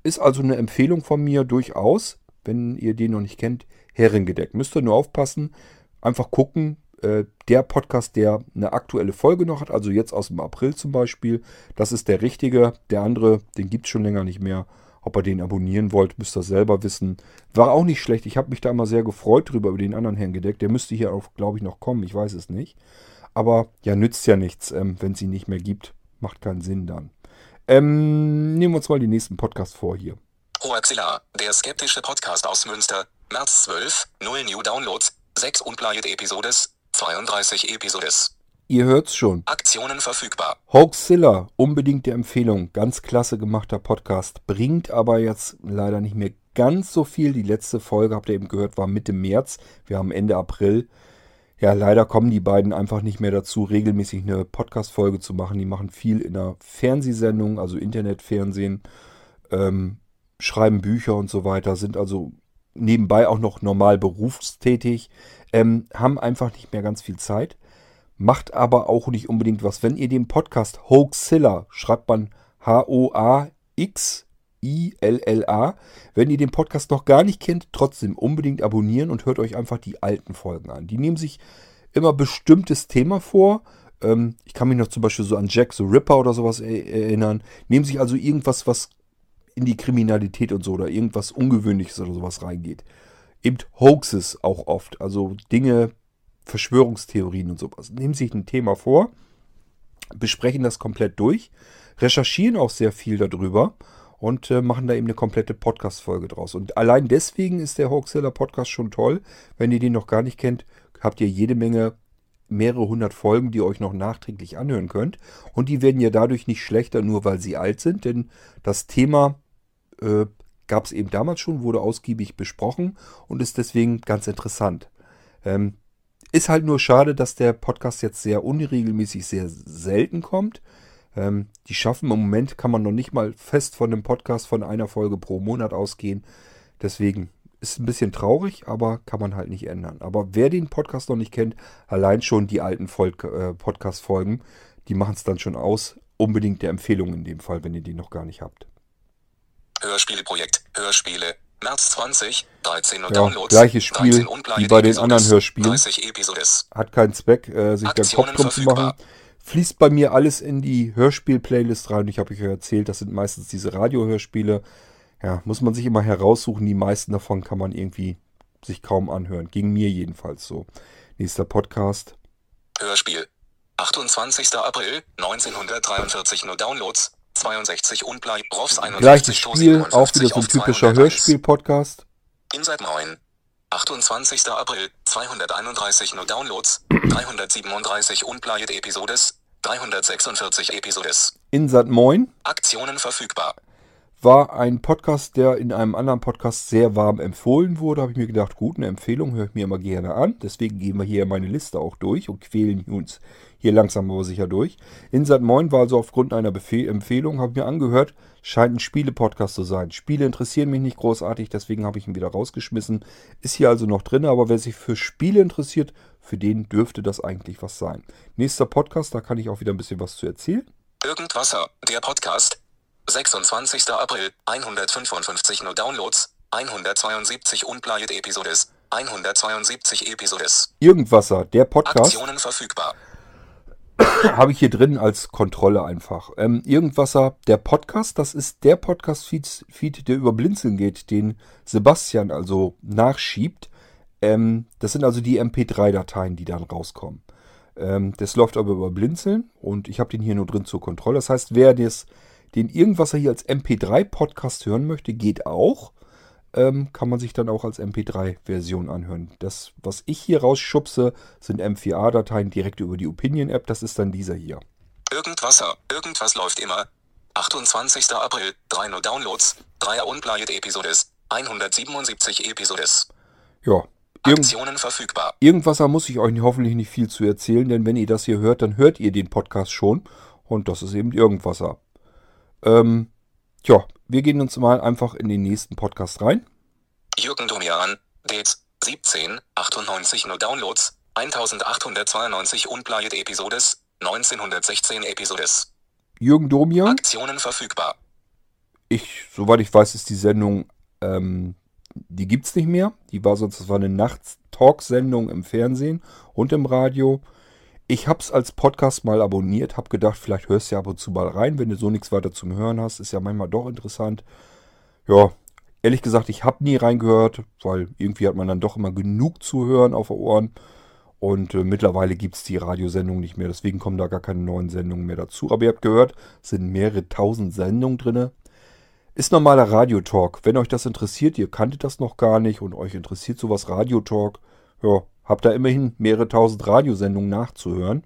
Ist also eine Empfehlung von mir durchaus wenn ihr den noch nicht kennt, Herrengedeck. Müsst ihr nur aufpassen, einfach gucken. Äh, der Podcast, der eine aktuelle Folge noch hat, also jetzt aus dem April zum Beispiel, das ist der richtige. Der andere, den gibt es schon länger nicht mehr. Ob ihr den abonnieren wollt, müsst ihr selber wissen. War auch nicht schlecht. Ich habe mich da immer sehr gefreut drüber, über den anderen Herrn gedeckt. Der müsste hier auch, glaube ich, noch kommen. Ich weiß es nicht. Aber ja, nützt ja nichts, ähm, wenn es ihn nicht mehr gibt. Macht keinen Sinn dann. Ähm, nehmen wir uns mal den nächsten Podcast vor hier. Hoaxilla, der skeptische Podcast aus Münster. März 12, 0 New Downloads, 6 unplayed Episodes, 32 Episodes. Ihr hört's schon. Aktionen verfügbar. Hoaxilla, unbedingte Empfehlung. Ganz klasse gemachter Podcast. Bringt aber jetzt leider nicht mehr ganz so viel. Die letzte Folge, habt ihr eben gehört, war Mitte März. Wir haben Ende April. Ja, leider kommen die beiden einfach nicht mehr dazu, regelmäßig eine Podcast-Folge zu machen. Die machen viel in der Fernsehsendung, also Internetfernsehen, ähm, schreiben Bücher und so weiter, sind also nebenbei auch noch normal berufstätig, ähm, haben einfach nicht mehr ganz viel Zeit, macht aber auch nicht unbedingt was. Wenn ihr den Podcast Hoaxilla, schreibt man H-O-A-X-I-L-L-A, wenn ihr den Podcast noch gar nicht kennt, trotzdem unbedingt abonnieren und hört euch einfach die alten Folgen an. Die nehmen sich immer bestimmtes Thema vor. Ähm, ich kann mich noch zum Beispiel so an Jack the Ripper oder sowas erinnern. Nehmen sich also irgendwas, was in die Kriminalität und so oder irgendwas Ungewöhnliches oder sowas reingeht. Eben Hoaxes auch oft, also Dinge, Verschwörungstheorien und sowas. Nehmen sich ein Thema vor, besprechen das komplett durch, recherchieren auch sehr viel darüber und äh, machen da eben eine komplette Podcast-Folge draus. Und allein deswegen ist der Hoaxilla Podcast schon toll. Wenn ihr den noch gar nicht kennt, habt ihr jede Menge mehrere hundert Folgen, die ihr euch noch nachträglich anhören könnt. Und die werden ja dadurch nicht schlechter, nur weil sie alt sind, denn das Thema äh, gab es eben damals schon, wurde ausgiebig besprochen und ist deswegen ganz interessant. Ähm, ist halt nur schade, dass der Podcast jetzt sehr unregelmäßig, sehr selten kommt. Ähm, die schaffen im Moment, kann man noch nicht mal fest von einem Podcast von einer Folge pro Monat ausgehen. Deswegen ist ein bisschen traurig, aber kann man halt nicht ändern. Aber wer den Podcast noch nicht kennt, allein schon die alten äh, Podcast-Folgen, die machen es dann schon aus. Unbedingt der Empfehlung in dem Fall, wenn ihr die noch gar nicht habt. Hörspieleprojekt, Hörspiele, März 20, 13 Ja, Downloads, gleiches Spiel 13 unplayed wie bei den anderen Hörspielen. 30 Episodes. Hat keinen Zweck, äh, sich da einen Kopf Aktionen drum zu machen. Fließt bei mir alles in die Hörspiel-Playlist rein. Ich habe euch ja erzählt, das sind meistens diese Radiohörspiele. Ja, muss man sich immer heraussuchen. Die meisten davon kann man irgendwie sich kaum anhören. Ging mir jedenfalls so. Nächster Podcast. Hörspiel. 28. April 1943 nur Downloads, 62 unplayed Profs 41 Gleiches to Spiel, 57 auch wieder so ein typischer 201. Hörspiel-Podcast. Inside 9. 28. April 231 nur Downloads, 337 unplayed Episodes, 346 Episodes. Insat Moin Aktionen verfügbar. war ein Podcast, der in einem anderen Podcast sehr warm empfohlen wurde. Habe ich mir gedacht, gut, eine Empfehlung höre ich mir immer gerne an. Deswegen gehen wir hier meine Liste auch durch und quälen uns hier langsam aber sicher durch. Insat Moin war also aufgrund einer Befehl Empfehlung, habe ich mir angehört, scheint ein Spiele-Podcast zu sein. Spiele interessieren mich nicht großartig, deswegen habe ich ihn wieder rausgeschmissen. Ist hier also noch drin, aber wer sich für Spiele interessiert, für den dürfte das eigentlich was sein. Nächster Podcast, da kann ich auch wieder ein bisschen was zu erzählen. Irgendwasser, der Podcast. 26. April, 155 nur Downloads, 172 unplayed Episodes, 172 Episodes. Irgendwasser, der Podcast. Aktionen verfügbar. habe ich hier drin als Kontrolle einfach. Ähm, Irgendwasser, der Podcast, das ist der Podcast-Feed, Feed, der über Blinzeln geht, den Sebastian also nachschiebt. Ähm, das sind also die MP3-Dateien, die dann rauskommen. Ähm, das läuft aber über Blinzeln und ich habe den hier nur drin zur Kontrolle. Das heißt, wer des, den Irgendwasser hier als MP3-Podcast hören möchte, geht auch. Ähm, kann man sich dann auch als MP3-Version anhören. Das, was ich hier rausschubse, sind M4A-Dateien direkt über die Opinion-App. Das ist dann dieser hier. Irgendwasser, irgendwas läuft immer. 28. April, 3 nur Downloads, 3 unplayed Episodes, 177 Episodes. Ja, irgend, Aktionen verfügbar. Irgendwasser muss ich euch hoffentlich nicht viel zu erzählen, denn wenn ihr das hier hört, dann hört ihr den Podcast schon. Und das ist eben Irgendwasser. Ähm, tja, wir gehen uns mal einfach in den nächsten Podcast rein. Jürgen Domian, Dates, 17, 98 nur Downloads, 1892 unplayed Episodes, 1916 Episodes. Jürgen Domian. Aktionen verfügbar. Ich, soweit ich weiß, ist die Sendung, ähm, die gibt's nicht mehr. Die war sonst, das war eine Nachts-Talk-Sendung im Fernsehen und im Radio. Ich hab's als Podcast mal abonniert, hab gedacht, vielleicht hörst du ja ab und zu mal rein, wenn du so nichts weiter zum Hören hast. Ist ja manchmal doch interessant. ja, ehrlich gesagt, ich habe nie reingehört, weil irgendwie hat man dann doch immer genug zu hören auf den Ohren. Und äh, mittlerweile gibt es die Radiosendung nicht mehr, deswegen kommen da gar keine neuen Sendungen mehr dazu. Aber ihr habt gehört, es sind mehrere tausend Sendungen drin. Ist normaler Radiotalk. Wenn euch das interessiert, ihr kanntet das noch gar nicht und euch interessiert sowas Radiotalk, ja, habt da immerhin mehrere tausend Radiosendungen nachzuhören.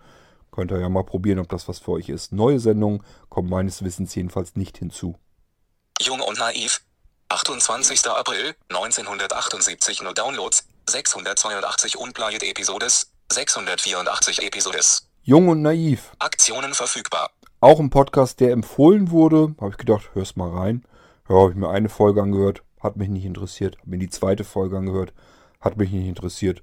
Könnt ihr ja mal probieren, ob das was für euch ist. Neue Sendungen kommen meines Wissens jedenfalls nicht hinzu. Jung und naiv. 28. April 1978 nur Downloads 682 Unplayed Episodes 684 Episodes. Jung und naiv. Aktionen verfügbar. Auch ein Podcast, der empfohlen wurde. Habe ich gedacht, hör's mal rein. Ja, habe ich mir eine Folge angehört. Hat mich nicht interessiert. Habe mir die zweite Folge angehört. Hat mich nicht interessiert.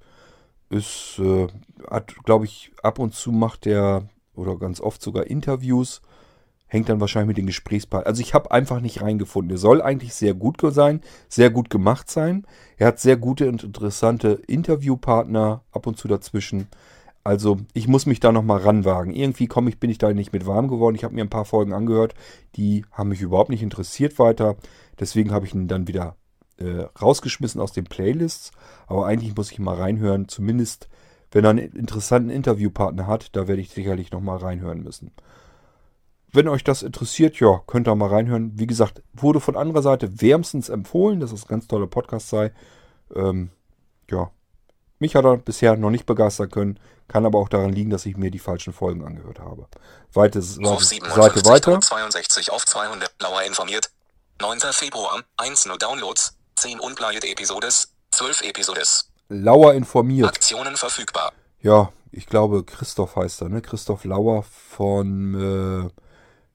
Ist, äh, hat, glaube ich, ab und zu macht der, oder ganz oft sogar Interviews hängt dann wahrscheinlich mit den Gesprächspartnern. Also ich habe einfach nicht reingefunden. Er soll eigentlich sehr gut sein, sehr gut gemacht sein. Er hat sehr gute und interessante Interviewpartner ab und zu dazwischen. Also ich muss mich da nochmal ranwagen. Irgendwie komme ich, bin ich da nicht mit warm geworden. Ich habe mir ein paar Folgen angehört, die haben mich überhaupt nicht interessiert weiter. Deswegen habe ich ihn dann wieder äh, rausgeschmissen aus den Playlists. Aber eigentlich muss ich mal reinhören. Zumindest, wenn er einen interessanten Interviewpartner hat, da werde ich sicherlich nochmal reinhören müssen. Wenn euch das interessiert, ja, könnt ihr mal reinhören. Wie gesagt, wurde von anderer Seite wärmstens empfohlen, dass es ein ganz toller Podcast sei. Ähm, ja, mich hat er bisher noch nicht begeistern können. Kann aber auch daran liegen, dass ich mir die falschen Folgen angehört habe. Weite, Auf Seite weiter. 62 auf 200. Lauer informiert. 9. Februar. 1 nur Downloads. 10 Unplayed Episodes. 12 Episodes. Lauer informiert. Aktionen verfügbar. Ja, ich glaube, Christoph heißt er, ne? Christoph Lauer von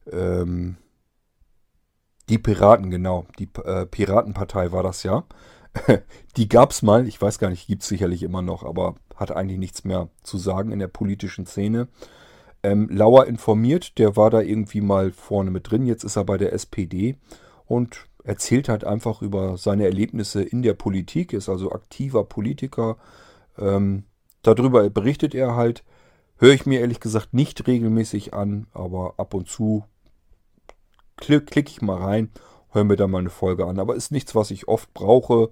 äh, ähm, die Piraten, genau. Die äh, Piratenpartei war das ja. die gab es mal, ich weiß gar nicht, gibt es sicherlich immer noch, aber hat eigentlich nichts mehr zu sagen in der politischen Szene. Ähm, Lauer informiert, der war da irgendwie mal vorne mit drin, jetzt ist er bei der SPD und erzählt halt einfach über seine Erlebnisse in der Politik, ist also aktiver Politiker. Ähm, darüber berichtet er halt. Höre ich mir ehrlich gesagt nicht regelmäßig an, aber ab und zu klicke klick ich mal rein, höre mir da mal eine Folge an. Aber ist nichts, was ich oft brauche.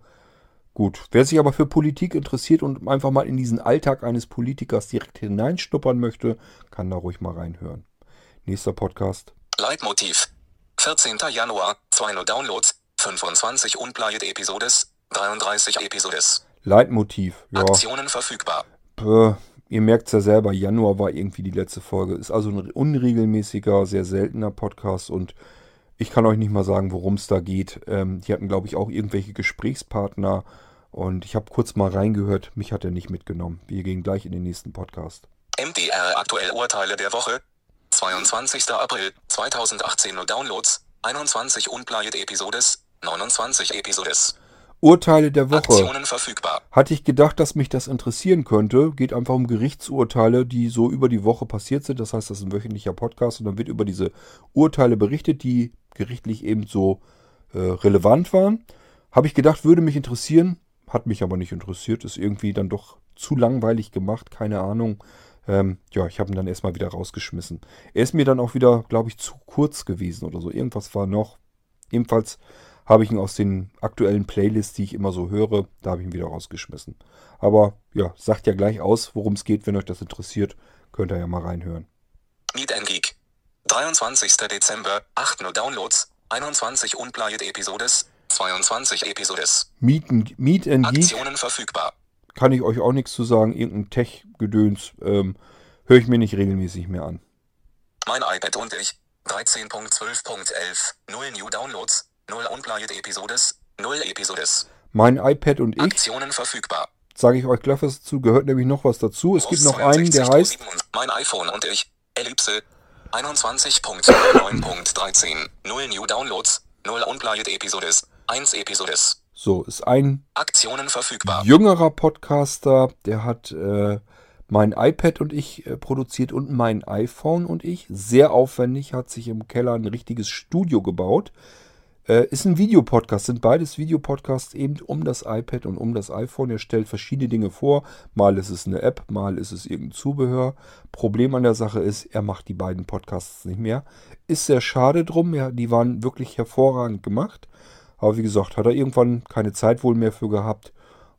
Gut, wer sich aber für Politik interessiert und einfach mal in diesen Alltag eines Politikers direkt hineinschnuppern möchte, kann da ruhig mal reinhören. Nächster Podcast. Leitmotiv. 14. Januar, 200 Downloads, 25 Unplayed Episodes, 33 Episodes. Leitmotiv, ja. Aktionen verfügbar. Äh, ihr merkt es ja selber, Januar war irgendwie die letzte Folge. Ist also ein unregelmäßiger, sehr seltener Podcast und ich kann euch nicht mal sagen, worum es da geht. Ähm, die hatten, glaube ich, auch irgendwelche Gesprächspartner. Und ich habe kurz mal reingehört. Mich hat er nicht mitgenommen. Wir gehen gleich in den nächsten Podcast. MDR aktuell Urteile der Woche. 22. April 2018 nur Downloads. 21 Unplayed Episodes. 29 Episodes. Urteile der Woche. Hatte ich gedacht, dass mich das interessieren könnte. Geht einfach um Gerichtsurteile, die so über die Woche passiert sind. Das heißt, das ist ein wöchentlicher Podcast und dann wird über diese Urteile berichtet, die gerichtlich eben so äh, relevant waren. Habe ich gedacht, würde mich interessieren. Hat mich aber nicht interessiert. Ist irgendwie dann doch zu langweilig gemacht. Keine Ahnung. Ähm, ja, ich habe ihn dann erstmal wieder rausgeschmissen. Er ist mir dann auch wieder, glaube ich, zu kurz gewesen oder so. Irgendwas war noch. Ebenfalls habe ich ihn aus den aktuellen Playlists, die ich immer so höre, da habe ich ihn wieder rausgeschmissen. Aber ja, sagt ja gleich aus, worum es geht, wenn euch das interessiert. Könnt ihr ja mal reinhören. Meet and Geek. 23. Dezember, 8 Uhr Downloads, 21 Unplayed Episodes, 22 Episodes. Meet, and, Meet and Geek. Aktionen verfügbar. Kann ich euch auch nichts zu sagen. Irgendein Tech-Gedöns ähm, höre ich mir nicht regelmäßig mehr an. Mein iPad und ich. 13.12.11. 0 New Downloads. 0 Unplayed Episodes. 0 Episodes. Mein iPad und ich. Aktionen verfügbar. Sage ich euch gleich was dazu. Gehört nämlich noch was dazu. Es gibt noch einen, der heißt. Mein iPhone und ich. Ellipse. 21.9.13. 0 New Downloads. 0 Unplayed Episodes. 1 Episodes. So, ist ein Aktionen verfügbar. jüngerer Podcaster, der hat äh, mein iPad und ich äh, produziert und mein iPhone und ich. Sehr aufwendig, hat sich im Keller ein richtiges Studio gebaut. Äh, ist ein Videopodcast, sind beides Videopodcasts eben um das iPad und um das iPhone. Er stellt verschiedene Dinge vor. Mal ist es eine App, mal ist es irgendein Zubehör. Problem an der Sache ist, er macht die beiden Podcasts nicht mehr. Ist sehr schade drum, ja, die waren wirklich hervorragend gemacht. Aber wie gesagt, hat er irgendwann keine Zeit wohl mehr für gehabt,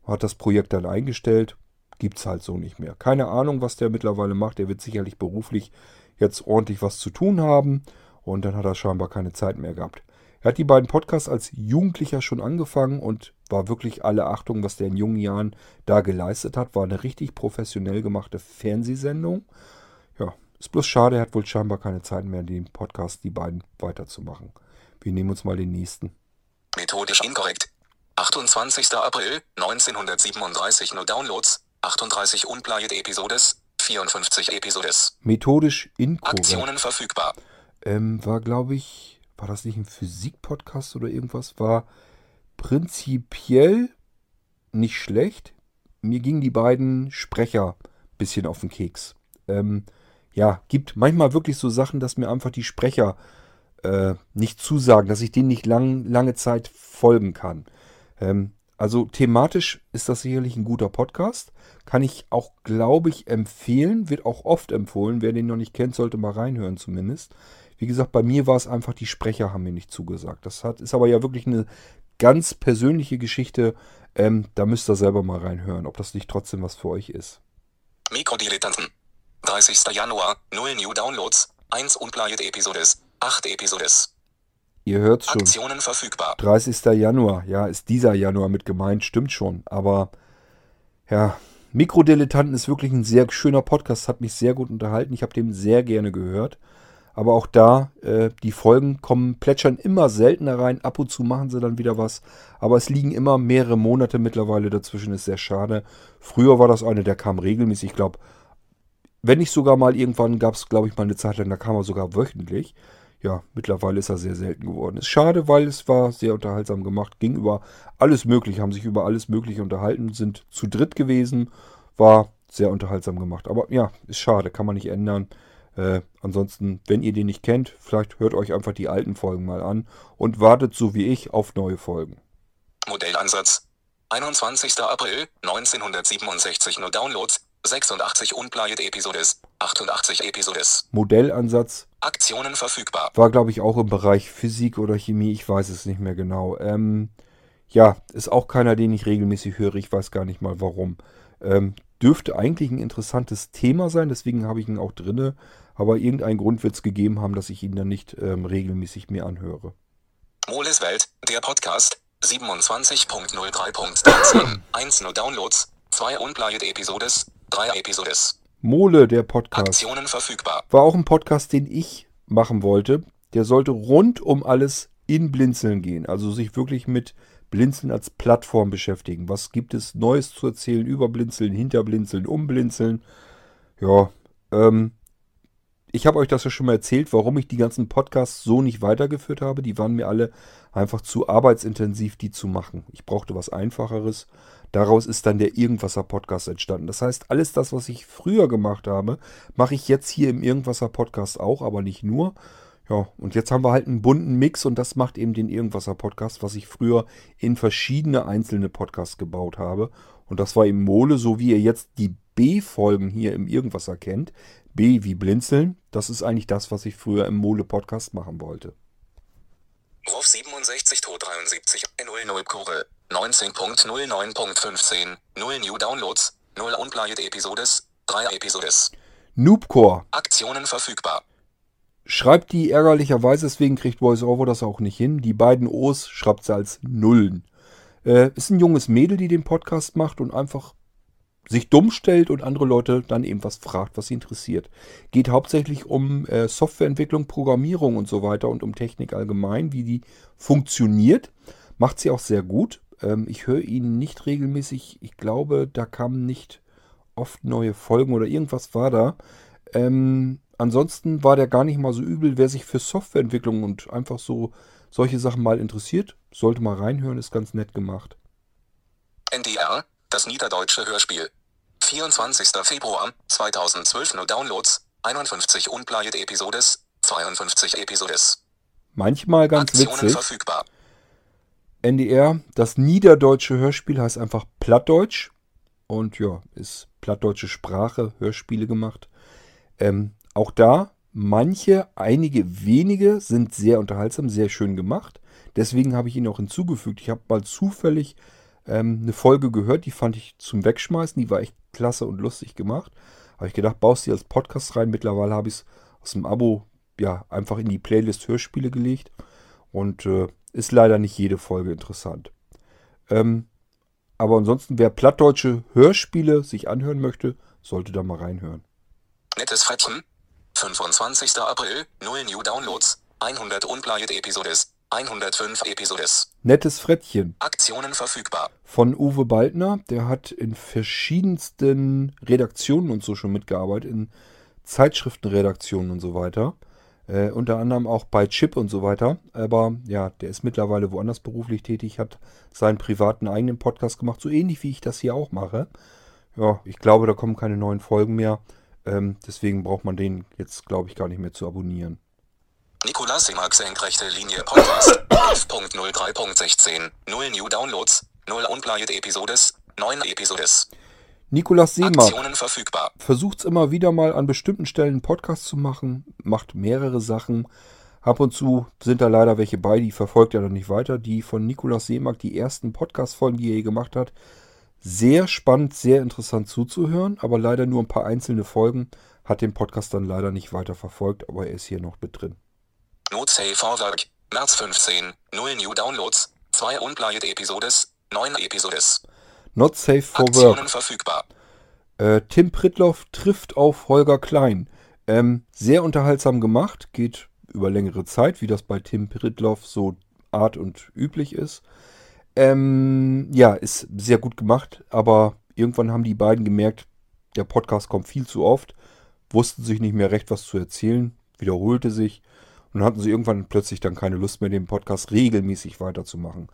hat das Projekt dann eingestellt. Gibt's halt so nicht mehr. Keine Ahnung, was der mittlerweile macht. Der wird sicherlich beruflich jetzt ordentlich was zu tun haben. Und dann hat er scheinbar keine Zeit mehr gehabt. Er hat die beiden Podcasts als Jugendlicher schon angefangen und war wirklich alle Achtung, was der in jungen Jahren da geleistet hat. War eine richtig professionell gemachte Fernsehsendung. Ja, ist bloß schade, er hat wohl scheinbar keine Zeit mehr, den Podcast, die beiden weiterzumachen. Wir nehmen uns mal den nächsten. Methodisch inkorrekt. 28. April 1937 nur Downloads, 38 unplayed Episodes, 54 Episodes. Methodisch inkorrekt. Aktionen verfügbar. Ähm, war, glaube ich, war das nicht ein Physik-Podcast oder irgendwas? War prinzipiell nicht schlecht. Mir gingen die beiden Sprecher ein bisschen auf den Keks. Ähm, ja, gibt manchmal wirklich so Sachen, dass mir einfach die Sprecher äh, nicht zusagen, dass ich denen nicht lang, lange Zeit folgen kann. Ähm, also thematisch ist das sicherlich ein guter Podcast. Kann ich auch, glaube ich, empfehlen. Wird auch oft empfohlen. Wer den noch nicht kennt, sollte mal reinhören zumindest. Wie gesagt, bei mir war es einfach, die Sprecher haben mir nicht zugesagt. Das hat, ist aber ja wirklich eine ganz persönliche Geschichte. Ähm, da müsst ihr selber mal reinhören, ob das nicht trotzdem was für euch ist. Mikrodilettanten. 30. Januar, 0 New Downloads, 1 unplayed Episodes, 8 Episodes. Ihr hört schon. Aktionen verfügbar. 30. Januar, ja, ist dieser Januar mit gemeint, stimmt schon. Aber ja, Mikrodilettanten ist wirklich ein sehr schöner Podcast, hat mich sehr gut unterhalten. Ich habe den sehr gerne gehört. Aber auch da, äh, die Folgen kommen, plätschern immer seltener rein. Ab und zu machen sie dann wieder was. Aber es liegen immer mehrere Monate mittlerweile dazwischen. Ist sehr schade. Früher war das eine, der kam regelmäßig. Ich glaube, wenn nicht sogar mal irgendwann gab es, glaube ich, mal eine Zeit lang, da kam er sogar wöchentlich. Ja, mittlerweile ist er sehr selten geworden. Ist schade, weil es war sehr unterhaltsam gemacht. Ging über alles Mögliche, haben sich über alles Mögliche unterhalten, sind zu dritt gewesen. War sehr unterhaltsam gemacht. Aber ja, ist schade, kann man nicht ändern. Äh, ansonsten, wenn ihr den nicht kennt, vielleicht hört euch einfach die alten Folgen mal an und wartet so wie ich auf neue Folgen. Modellansatz. 21. April 1967 nur Downloads, 86 unplayed Episodes, 88 Episodes. Modellansatz Aktionen verfügbar. war, glaube ich, auch im Bereich Physik oder Chemie. Ich weiß es nicht mehr genau. Ähm, ja, ist auch keiner, den ich regelmäßig höre. Ich weiß gar nicht mal warum. Ähm, dürfte eigentlich ein interessantes Thema sein, deswegen habe ich ihn auch drinne. Aber irgendeinen Grund wird es gegeben haben, dass ich ihn dann nicht ähm, regelmäßig mehr anhöre. Moles Welt, der Podcast, 27.03.13, 1 nur Downloads, 2 unplayed Episodes, 3 Episodes. Mole, der Podcast. Aktionen verfügbar. War auch ein Podcast, den ich machen wollte. Der sollte rund um alles in Blinzeln gehen. Also sich wirklich mit Blinzeln als Plattform beschäftigen. Was gibt es Neues zu erzählen über Blinzeln, hinter Blinzeln, um Blinzeln? Ja, ähm, ich habe euch das ja schon mal erzählt, warum ich die ganzen Podcasts so nicht weitergeführt habe. Die waren mir alle einfach zu arbeitsintensiv, die zu machen. Ich brauchte was Einfacheres. Daraus ist dann der Irgendwasser Podcast entstanden. Das heißt, alles das, was ich früher gemacht habe, mache ich jetzt hier im Irgendwasser Podcast auch, aber nicht nur. Ja, und jetzt haben wir halt einen bunten Mix und das macht eben den Irgendwasser Podcast, was ich früher in verschiedene einzelne Podcasts gebaut habe. Und das war eben Mole, so wie ihr jetzt die B-Folgen hier im Irgendwasser kennt. B wie Blinzeln. Das ist eigentlich das, was ich früher im Mole Podcast machen wollte. Ruf 67 to 73 00 Kurve 19.09.15 0 New Downloads 0 Unplayed Episodes 3 Episodes. Noobcore. Aktionen verfügbar. Schreibt die ärgerlicherweise, deswegen kriegt VoiceOver das auch nicht hin. Die beiden O's schreibt sie als Nullen. Äh, ist ein junges Mädel, die den Podcast macht und einfach sich dumm stellt und andere Leute dann eben was fragt, was sie interessiert. Geht hauptsächlich um äh, Softwareentwicklung, Programmierung und so weiter und um Technik allgemein, wie die funktioniert. Macht sie auch sehr gut. Ähm, ich höre ihn nicht regelmäßig. Ich glaube, da kamen nicht oft neue Folgen oder irgendwas war da. Ähm, ansonsten war der gar nicht mal so übel. Wer sich für Softwareentwicklung und einfach so solche Sachen mal interessiert, sollte mal reinhören, ist ganz nett gemacht. NDR, das niederdeutsche Hörspiel. 24. Februar 2012 nur Downloads, 51 unplayed Episodes, 52 Episodes. Manchmal ganz Aktionen witzig. verfügbar. NDR, das niederdeutsche Hörspiel heißt einfach Plattdeutsch. Und ja, ist plattdeutsche Sprache, Hörspiele gemacht. Ähm, auch da, manche, einige wenige sind sehr unterhaltsam, sehr schön gemacht. Deswegen habe ich ihn auch hinzugefügt. Ich habe mal zufällig ähm, eine Folge gehört, die fand ich zum Wegschmeißen. Die war echt klasse und lustig gemacht. Habe ich gedacht, baust du als Podcast rein. Mittlerweile habe ich es aus dem Abo ja einfach in die Playlist Hörspiele gelegt. Und äh, ist leider nicht jede Folge interessant. Ähm, aber ansonsten, wer plattdeutsche Hörspiele sich anhören möchte, sollte da mal reinhören. Nettes Frettchen. 25. April, 0 New Downloads, 100 Unplayed Episodes, 105 Episodes. Nettes Frettchen Aktionen verfügbar. von Uwe Baldner. Der hat in verschiedensten Redaktionen und so schon mitgearbeitet, in Zeitschriftenredaktionen und so weiter. Äh, unter anderem auch bei Chip und so weiter. Aber ja, der ist mittlerweile woanders beruflich tätig, hat seinen privaten eigenen Podcast gemacht, so ähnlich wie ich das hier auch mache. Ja, ich glaube, da kommen keine neuen Folgen mehr. Ähm, deswegen braucht man den jetzt, glaube ich, gar nicht mehr zu abonnieren. Nikolas Seemack senkrechte Linie Podcast 11.03.16 0 New Downloads 0 Unplayed Episodes 9 Episodes Nikolas Seemark versucht es immer wieder mal an bestimmten Stellen einen Podcast zu machen, macht mehrere Sachen. Ab und zu sind da leider welche bei, die verfolgt er dann nicht weiter. Die von Nikolaus Seemark, die ersten Podcast-Folgen, die er je gemacht hat, sehr spannend, sehr interessant zuzuhören, aber leider nur ein paar einzelne Folgen. Hat den Podcast dann leider nicht weiter verfolgt, aber er ist hier noch mit drin. Not Safe for Work März 15 0 New Downloads 2 Unplayed Episodes 9 Episodes Not safe for work. Verfügbar Äh, Tim Pritloff trifft auf Holger Klein. Ähm, sehr unterhaltsam gemacht, geht über längere Zeit, wie das bei Tim Pritloff so Art und üblich ist. Ähm, ja, ist sehr gut gemacht, aber irgendwann haben die beiden gemerkt, der Podcast kommt viel zu oft, wussten sich nicht mehr recht, was zu erzählen, wiederholte sich und hatten sie irgendwann plötzlich dann keine Lust mehr, den Podcast regelmäßig weiterzumachen.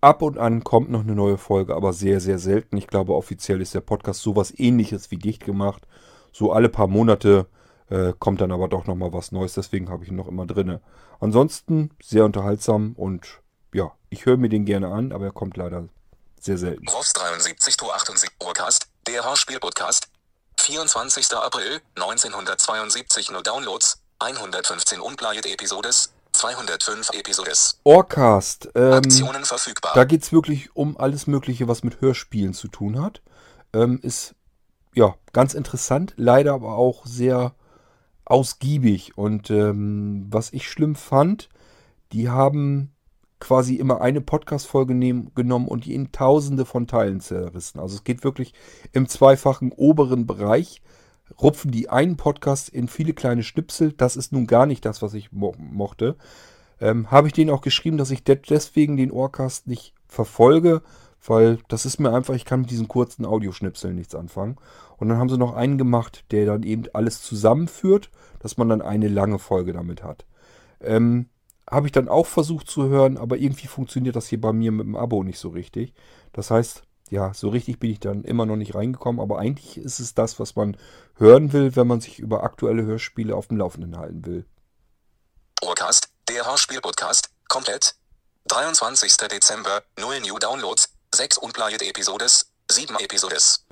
Ab und an kommt noch eine neue Folge, aber sehr, sehr selten. Ich glaube, offiziell ist der Podcast sowas ähnliches wie dicht gemacht. So alle paar Monate äh, kommt dann aber doch nochmal was Neues, deswegen habe ich ihn noch immer drinne. Ansonsten sehr unterhaltsam und ja, ich höre mir den gerne an, aber er kommt leider sehr selten. Ross 73 to 78 Urcast, der Hörspiel-Podcast. 24. April 1972 nur Downloads, 115 Unplayed Episodes, 205 Episodes. Orcast, ähm, Aktionen verfügbar. da geht es wirklich um alles Mögliche, was mit Hörspielen zu tun hat. Ähm, ist ja ganz interessant, leider aber auch sehr ausgiebig. Und ähm, was ich schlimm fand, die haben quasi immer eine Podcast-Folge genommen und die in tausende von Teilen zerrissen. Also es geht wirklich im zweifachen oberen Bereich, rupfen die einen Podcast in viele kleine Schnipsel. Das ist nun gar nicht das, was ich mo mochte. Ähm, Habe ich denen auch geschrieben, dass ich de deswegen den Ohrcast nicht verfolge, weil das ist mir einfach, ich kann mit diesen kurzen Audioschnipseln nichts anfangen. Und dann haben sie noch einen gemacht, der dann eben alles zusammenführt, dass man dann eine lange Folge damit hat. Ähm, habe ich dann auch versucht zu hören, aber irgendwie funktioniert das hier bei mir mit dem Abo nicht so richtig. Das heißt, ja, so richtig bin ich dann immer noch nicht reingekommen, aber eigentlich ist es das, was man hören will, wenn man sich über aktuelle Hörspiele auf dem Laufenden halten will. Urcast, der Hörspiel-Podcast, komplett. 23. Dezember, 0 New Downloads, 6 Unplayed Episodes, 7 Episodes.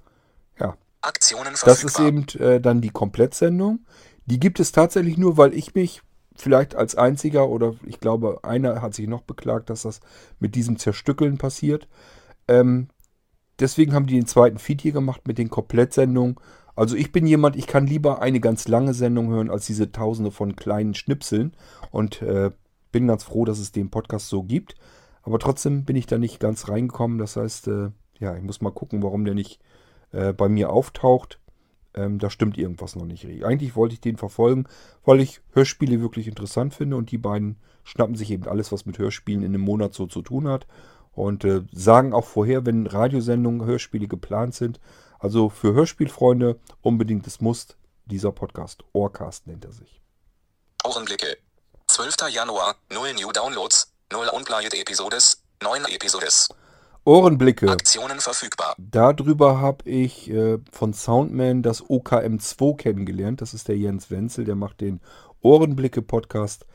Ja, Aktionen das ist verfügbar. eben äh, dann die Komplettsendung. Die gibt es tatsächlich nur, weil ich mich vielleicht als einziger oder ich glaube, einer hat sich noch beklagt, dass das mit diesem Zerstückeln passiert. Ähm, deswegen haben die den zweiten Feed hier gemacht mit den Komplettsendungen. Also ich bin jemand, ich kann lieber eine ganz lange Sendung hören als diese tausende von kleinen Schnipseln und äh, bin ganz froh, dass es den Podcast so gibt. Aber trotzdem bin ich da nicht ganz reingekommen. Das heißt, äh, ja, ich muss mal gucken, warum der nicht äh, bei mir auftaucht. Ähm, da stimmt irgendwas noch nicht. Eigentlich wollte ich den verfolgen, weil ich Hörspiele wirklich interessant finde und die beiden schnappen sich eben alles, was mit Hörspielen in einem Monat so zu tun hat und äh, sagen auch vorher, wenn Radiosendungen, Hörspiele geplant sind. Also für Hörspielfreunde unbedingt das Muss dieser Podcast. Ohrcast nennt er sich. Ohrenblicke. 12. Januar, 0 New Downloads, 0 Unplayed Episodes, 9 Episodes. Ohrenblicke. Aktionen verfügbar. Darüber habe ich äh, von Soundman das OKM2 kennengelernt. Das ist der Jens Wenzel, der macht den Ohrenblicke-Podcast.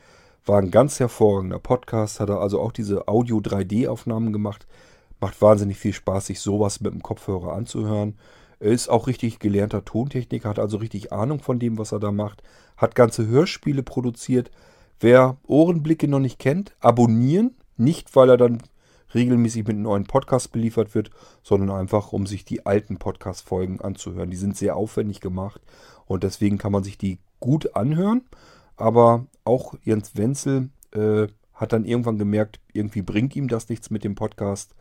War ein ganz hervorragender Podcast, hat er also auch diese Audio-3D-Aufnahmen gemacht. Macht wahnsinnig viel Spaß, sich sowas mit dem Kopfhörer anzuhören. Er ist auch richtig gelernter Tontechniker, hat also richtig Ahnung von dem, was er da macht. Hat ganze Hörspiele produziert. Wer Ohrenblicke noch nicht kennt, abonnieren. Nicht, weil er dann regelmäßig mit neuen Podcast beliefert wird, sondern einfach, um sich die alten Podcast-Folgen anzuhören. Die sind sehr aufwendig gemacht und deswegen kann man sich die gut anhören. Aber auch Jens Wenzel äh, hat dann irgendwann gemerkt, irgendwie bringt ihm das nichts mit dem Podcast.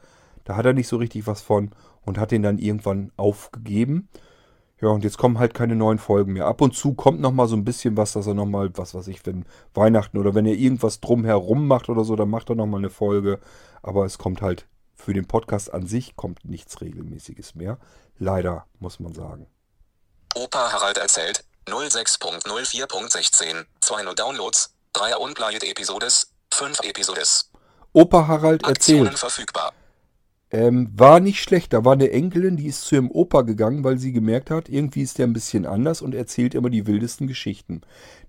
Da hat er nicht so richtig was von und hat den dann irgendwann aufgegeben. Ja, und jetzt kommen halt keine neuen Folgen mehr. Ab und zu kommt noch mal so ein bisschen was, dass er noch mal, was weiß ich, wenn Weihnachten oder wenn er irgendwas drumherum macht oder so, dann macht er noch mal eine Folge. Aber es kommt halt für den Podcast an sich kommt nichts Regelmäßiges mehr. Leider, muss man sagen. Opa Harald erzählt 06.04.16, 2 nur Downloads, 3 Unplayed Episodes, 5 Episodes. Opa Harald Aktionen erzählt. verfügbar. Ähm, war nicht schlecht. Da war eine Enkelin, die ist zu ihrem Opa gegangen, weil sie gemerkt hat, irgendwie ist der ein bisschen anders und erzählt immer die wildesten Geschichten.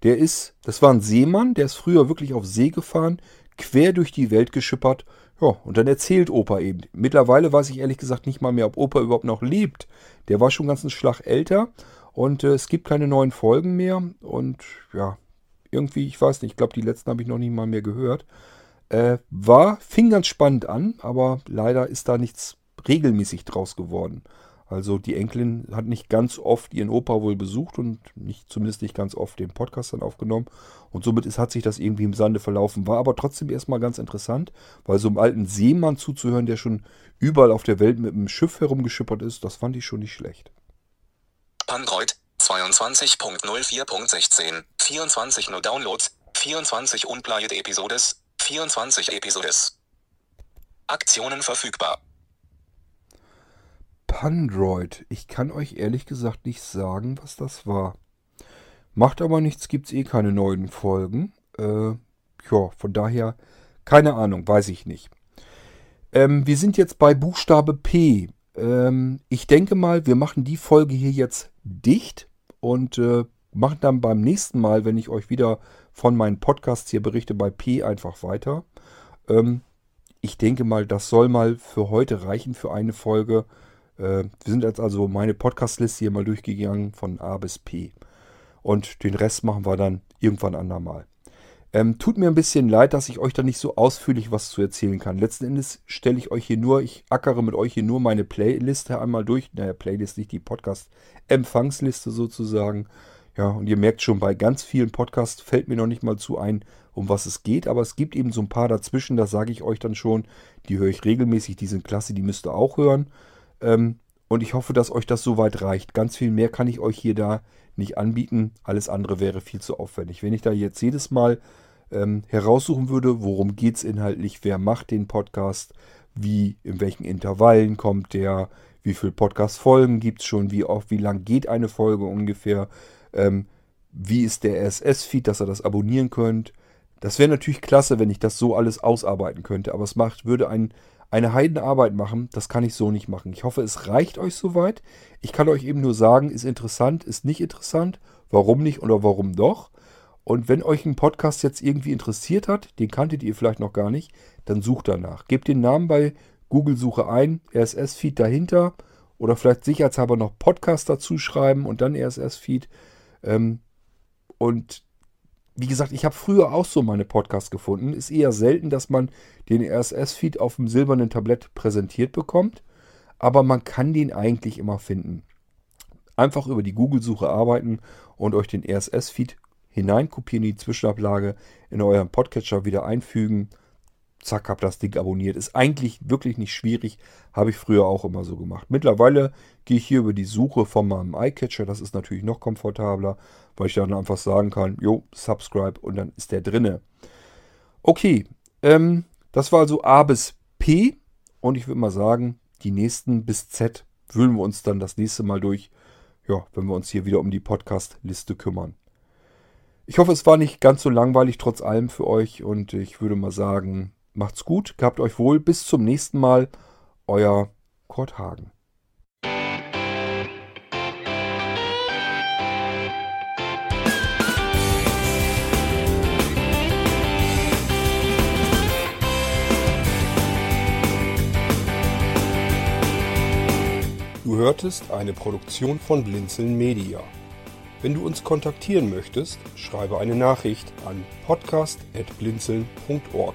Der ist, das war ein Seemann, der ist früher wirklich auf See gefahren, quer durch die Welt geschippert. Ja, und dann erzählt Opa eben. Mittlerweile weiß ich ehrlich gesagt nicht mal mehr, ob Opa überhaupt noch lebt. Der war schon ganz einen Schlag älter und äh, es gibt keine neuen Folgen mehr. Und ja, irgendwie, ich weiß nicht, ich glaube, die letzten habe ich noch nicht mal mehr gehört. Äh, war, fing ganz spannend an, aber leider ist da nichts regelmäßig draus geworden. Also die Enkelin hat nicht ganz oft ihren Opa wohl besucht und nicht, zumindest nicht ganz oft den Podcast dann aufgenommen. Und somit ist, hat sich das irgendwie im Sande verlaufen. War aber trotzdem erstmal ganz interessant, weil so einem alten Seemann zuzuhören, der schon überall auf der Welt mit einem Schiff herumgeschippert ist, das fand ich schon nicht schlecht. Android 22.04.16, 24 nur Downloads, 24 Unplayed Episodes, 24 Episodes. Aktionen verfügbar. Pandroid. Ich kann euch ehrlich gesagt nicht sagen, was das war. Macht aber nichts, gibt's eh keine neuen Folgen. Äh, ja, von daher, keine Ahnung, weiß ich nicht. Ähm, wir sind jetzt bei Buchstabe P. Ähm, ich denke mal, wir machen die Folge hier jetzt dicht und äh, machen dann beim nächsten Mal, wenn ich euch wieder von meinen Podcasts hier berichte, bei P einfach weiter. Ähm, ich denke mal, das soll mal für heute reichen für eine Folge. Äh, wir sind jetzt also meine Podcast-Liste hier mal durchgegangen von A bis P. Und den Rest machen wir dann irgendwann andermal. Ähm, tut mir ein bisschen leid, dass ich euch da nicht so ausführlich was zu erzählen kann. Letzten Endes stelle ich euch hier nur, ich ackere mit euch hier nur meine Playliste einmal durch. Naja, Playlist nicht die Podcast-Empfangsliste sozusagen. Ja, und ihr merkt schon, bei ganz vielen Podcasts fällt mir noch nicht mal zu ein, um was es geht. Aber es gibt eben so ein paar dazwischen, da sage ich euch dann schon, die höre ich regelmäßig, die sind klasse, die müsst ihr auch hören. Ähm, und ich hoffe, dass euch das soweit reicht. Ganz viel mehr kann ich euch hier da nicht anbieten. Alles andere wäre viel zu aufwendig. Wenn ich da jetzt jedes Mal ähm, heraussuchen würde, worum geht es inhaltlich, wer macht den Podcast, wie, in welchen Intervallen kommt der, wie viele Podcast-Folgen gibt es schon, wie oft, wie lang geht eine Folge ungefähr, ähm, wie ist der RSS-Feed, dass ihr das abonnieren könnt. Das wäre natürlich klasse, wenn ich das so alles ausarbeiten könnte, aber es macht, würde ein, eine Heidenarbeit machen. Das kann ich so nicht machen. Ich hoffe, es reicht euch soweit. Ich kann euch eben nur sagen, ist interessant, ist nicht interessant, warum nicht oder warum doch. Und wenn euch ein Podcast jetzt irgendwie interessiert hat, den kanntet ihr vielleicht noch gar nicht, dann sucht danach. Gebt den Namen bei Google-Suche ein, RSS-Feed dahinter oder vielleicht sicherheitshalber noch Podcast dazu schreiben und dann RSS-Feed. Ähm, und wie gesagt, ich habe früher auch so meine Podcasts gefunden. Ist eher selten, dass man den RSS-Feed auf dem silbernen Tablett präsentiert bekommt, aber man kann den eigentlich immer finden. Einfach über die Google-Suche arbeiten und euch den RSS-Feed hineinkopieren, die Zwischenablage in eurem Podcatcher wieder einfügen. Zack, hab das Ding abonniert. Ist eigentlich wirklich nicht schwierig. Habe ich früher auch immer so gemacht. Mittlerweile gehe ich hier über die Suche von meinem iCatcher. Das ist natürlich noch komfortabler, weil ich dann einfach sagen kann, jo, subscribe und dann ist der drinne. Okay, ähm, das war also A bis P. Und ich würde mal sagen, die nächsten bis Z wühlen wir uns dann das nächste Mal durch, ja, wenn wir uns hier wieder um die Podcast-Liste kümmern. Ich hoffe, es war nicht ganz so langweilig trotz allem für euch und ich würde mal sagen, macht's gut, gehabt euch wohl, bis zum nächsten Mal, euer Kurt Hagen. Du hörtest eine Produktion von Blinzeln Media. Wenn du uns kontaktieren möchtest, schreibe eine Nachricht an podcast.blinzeln.org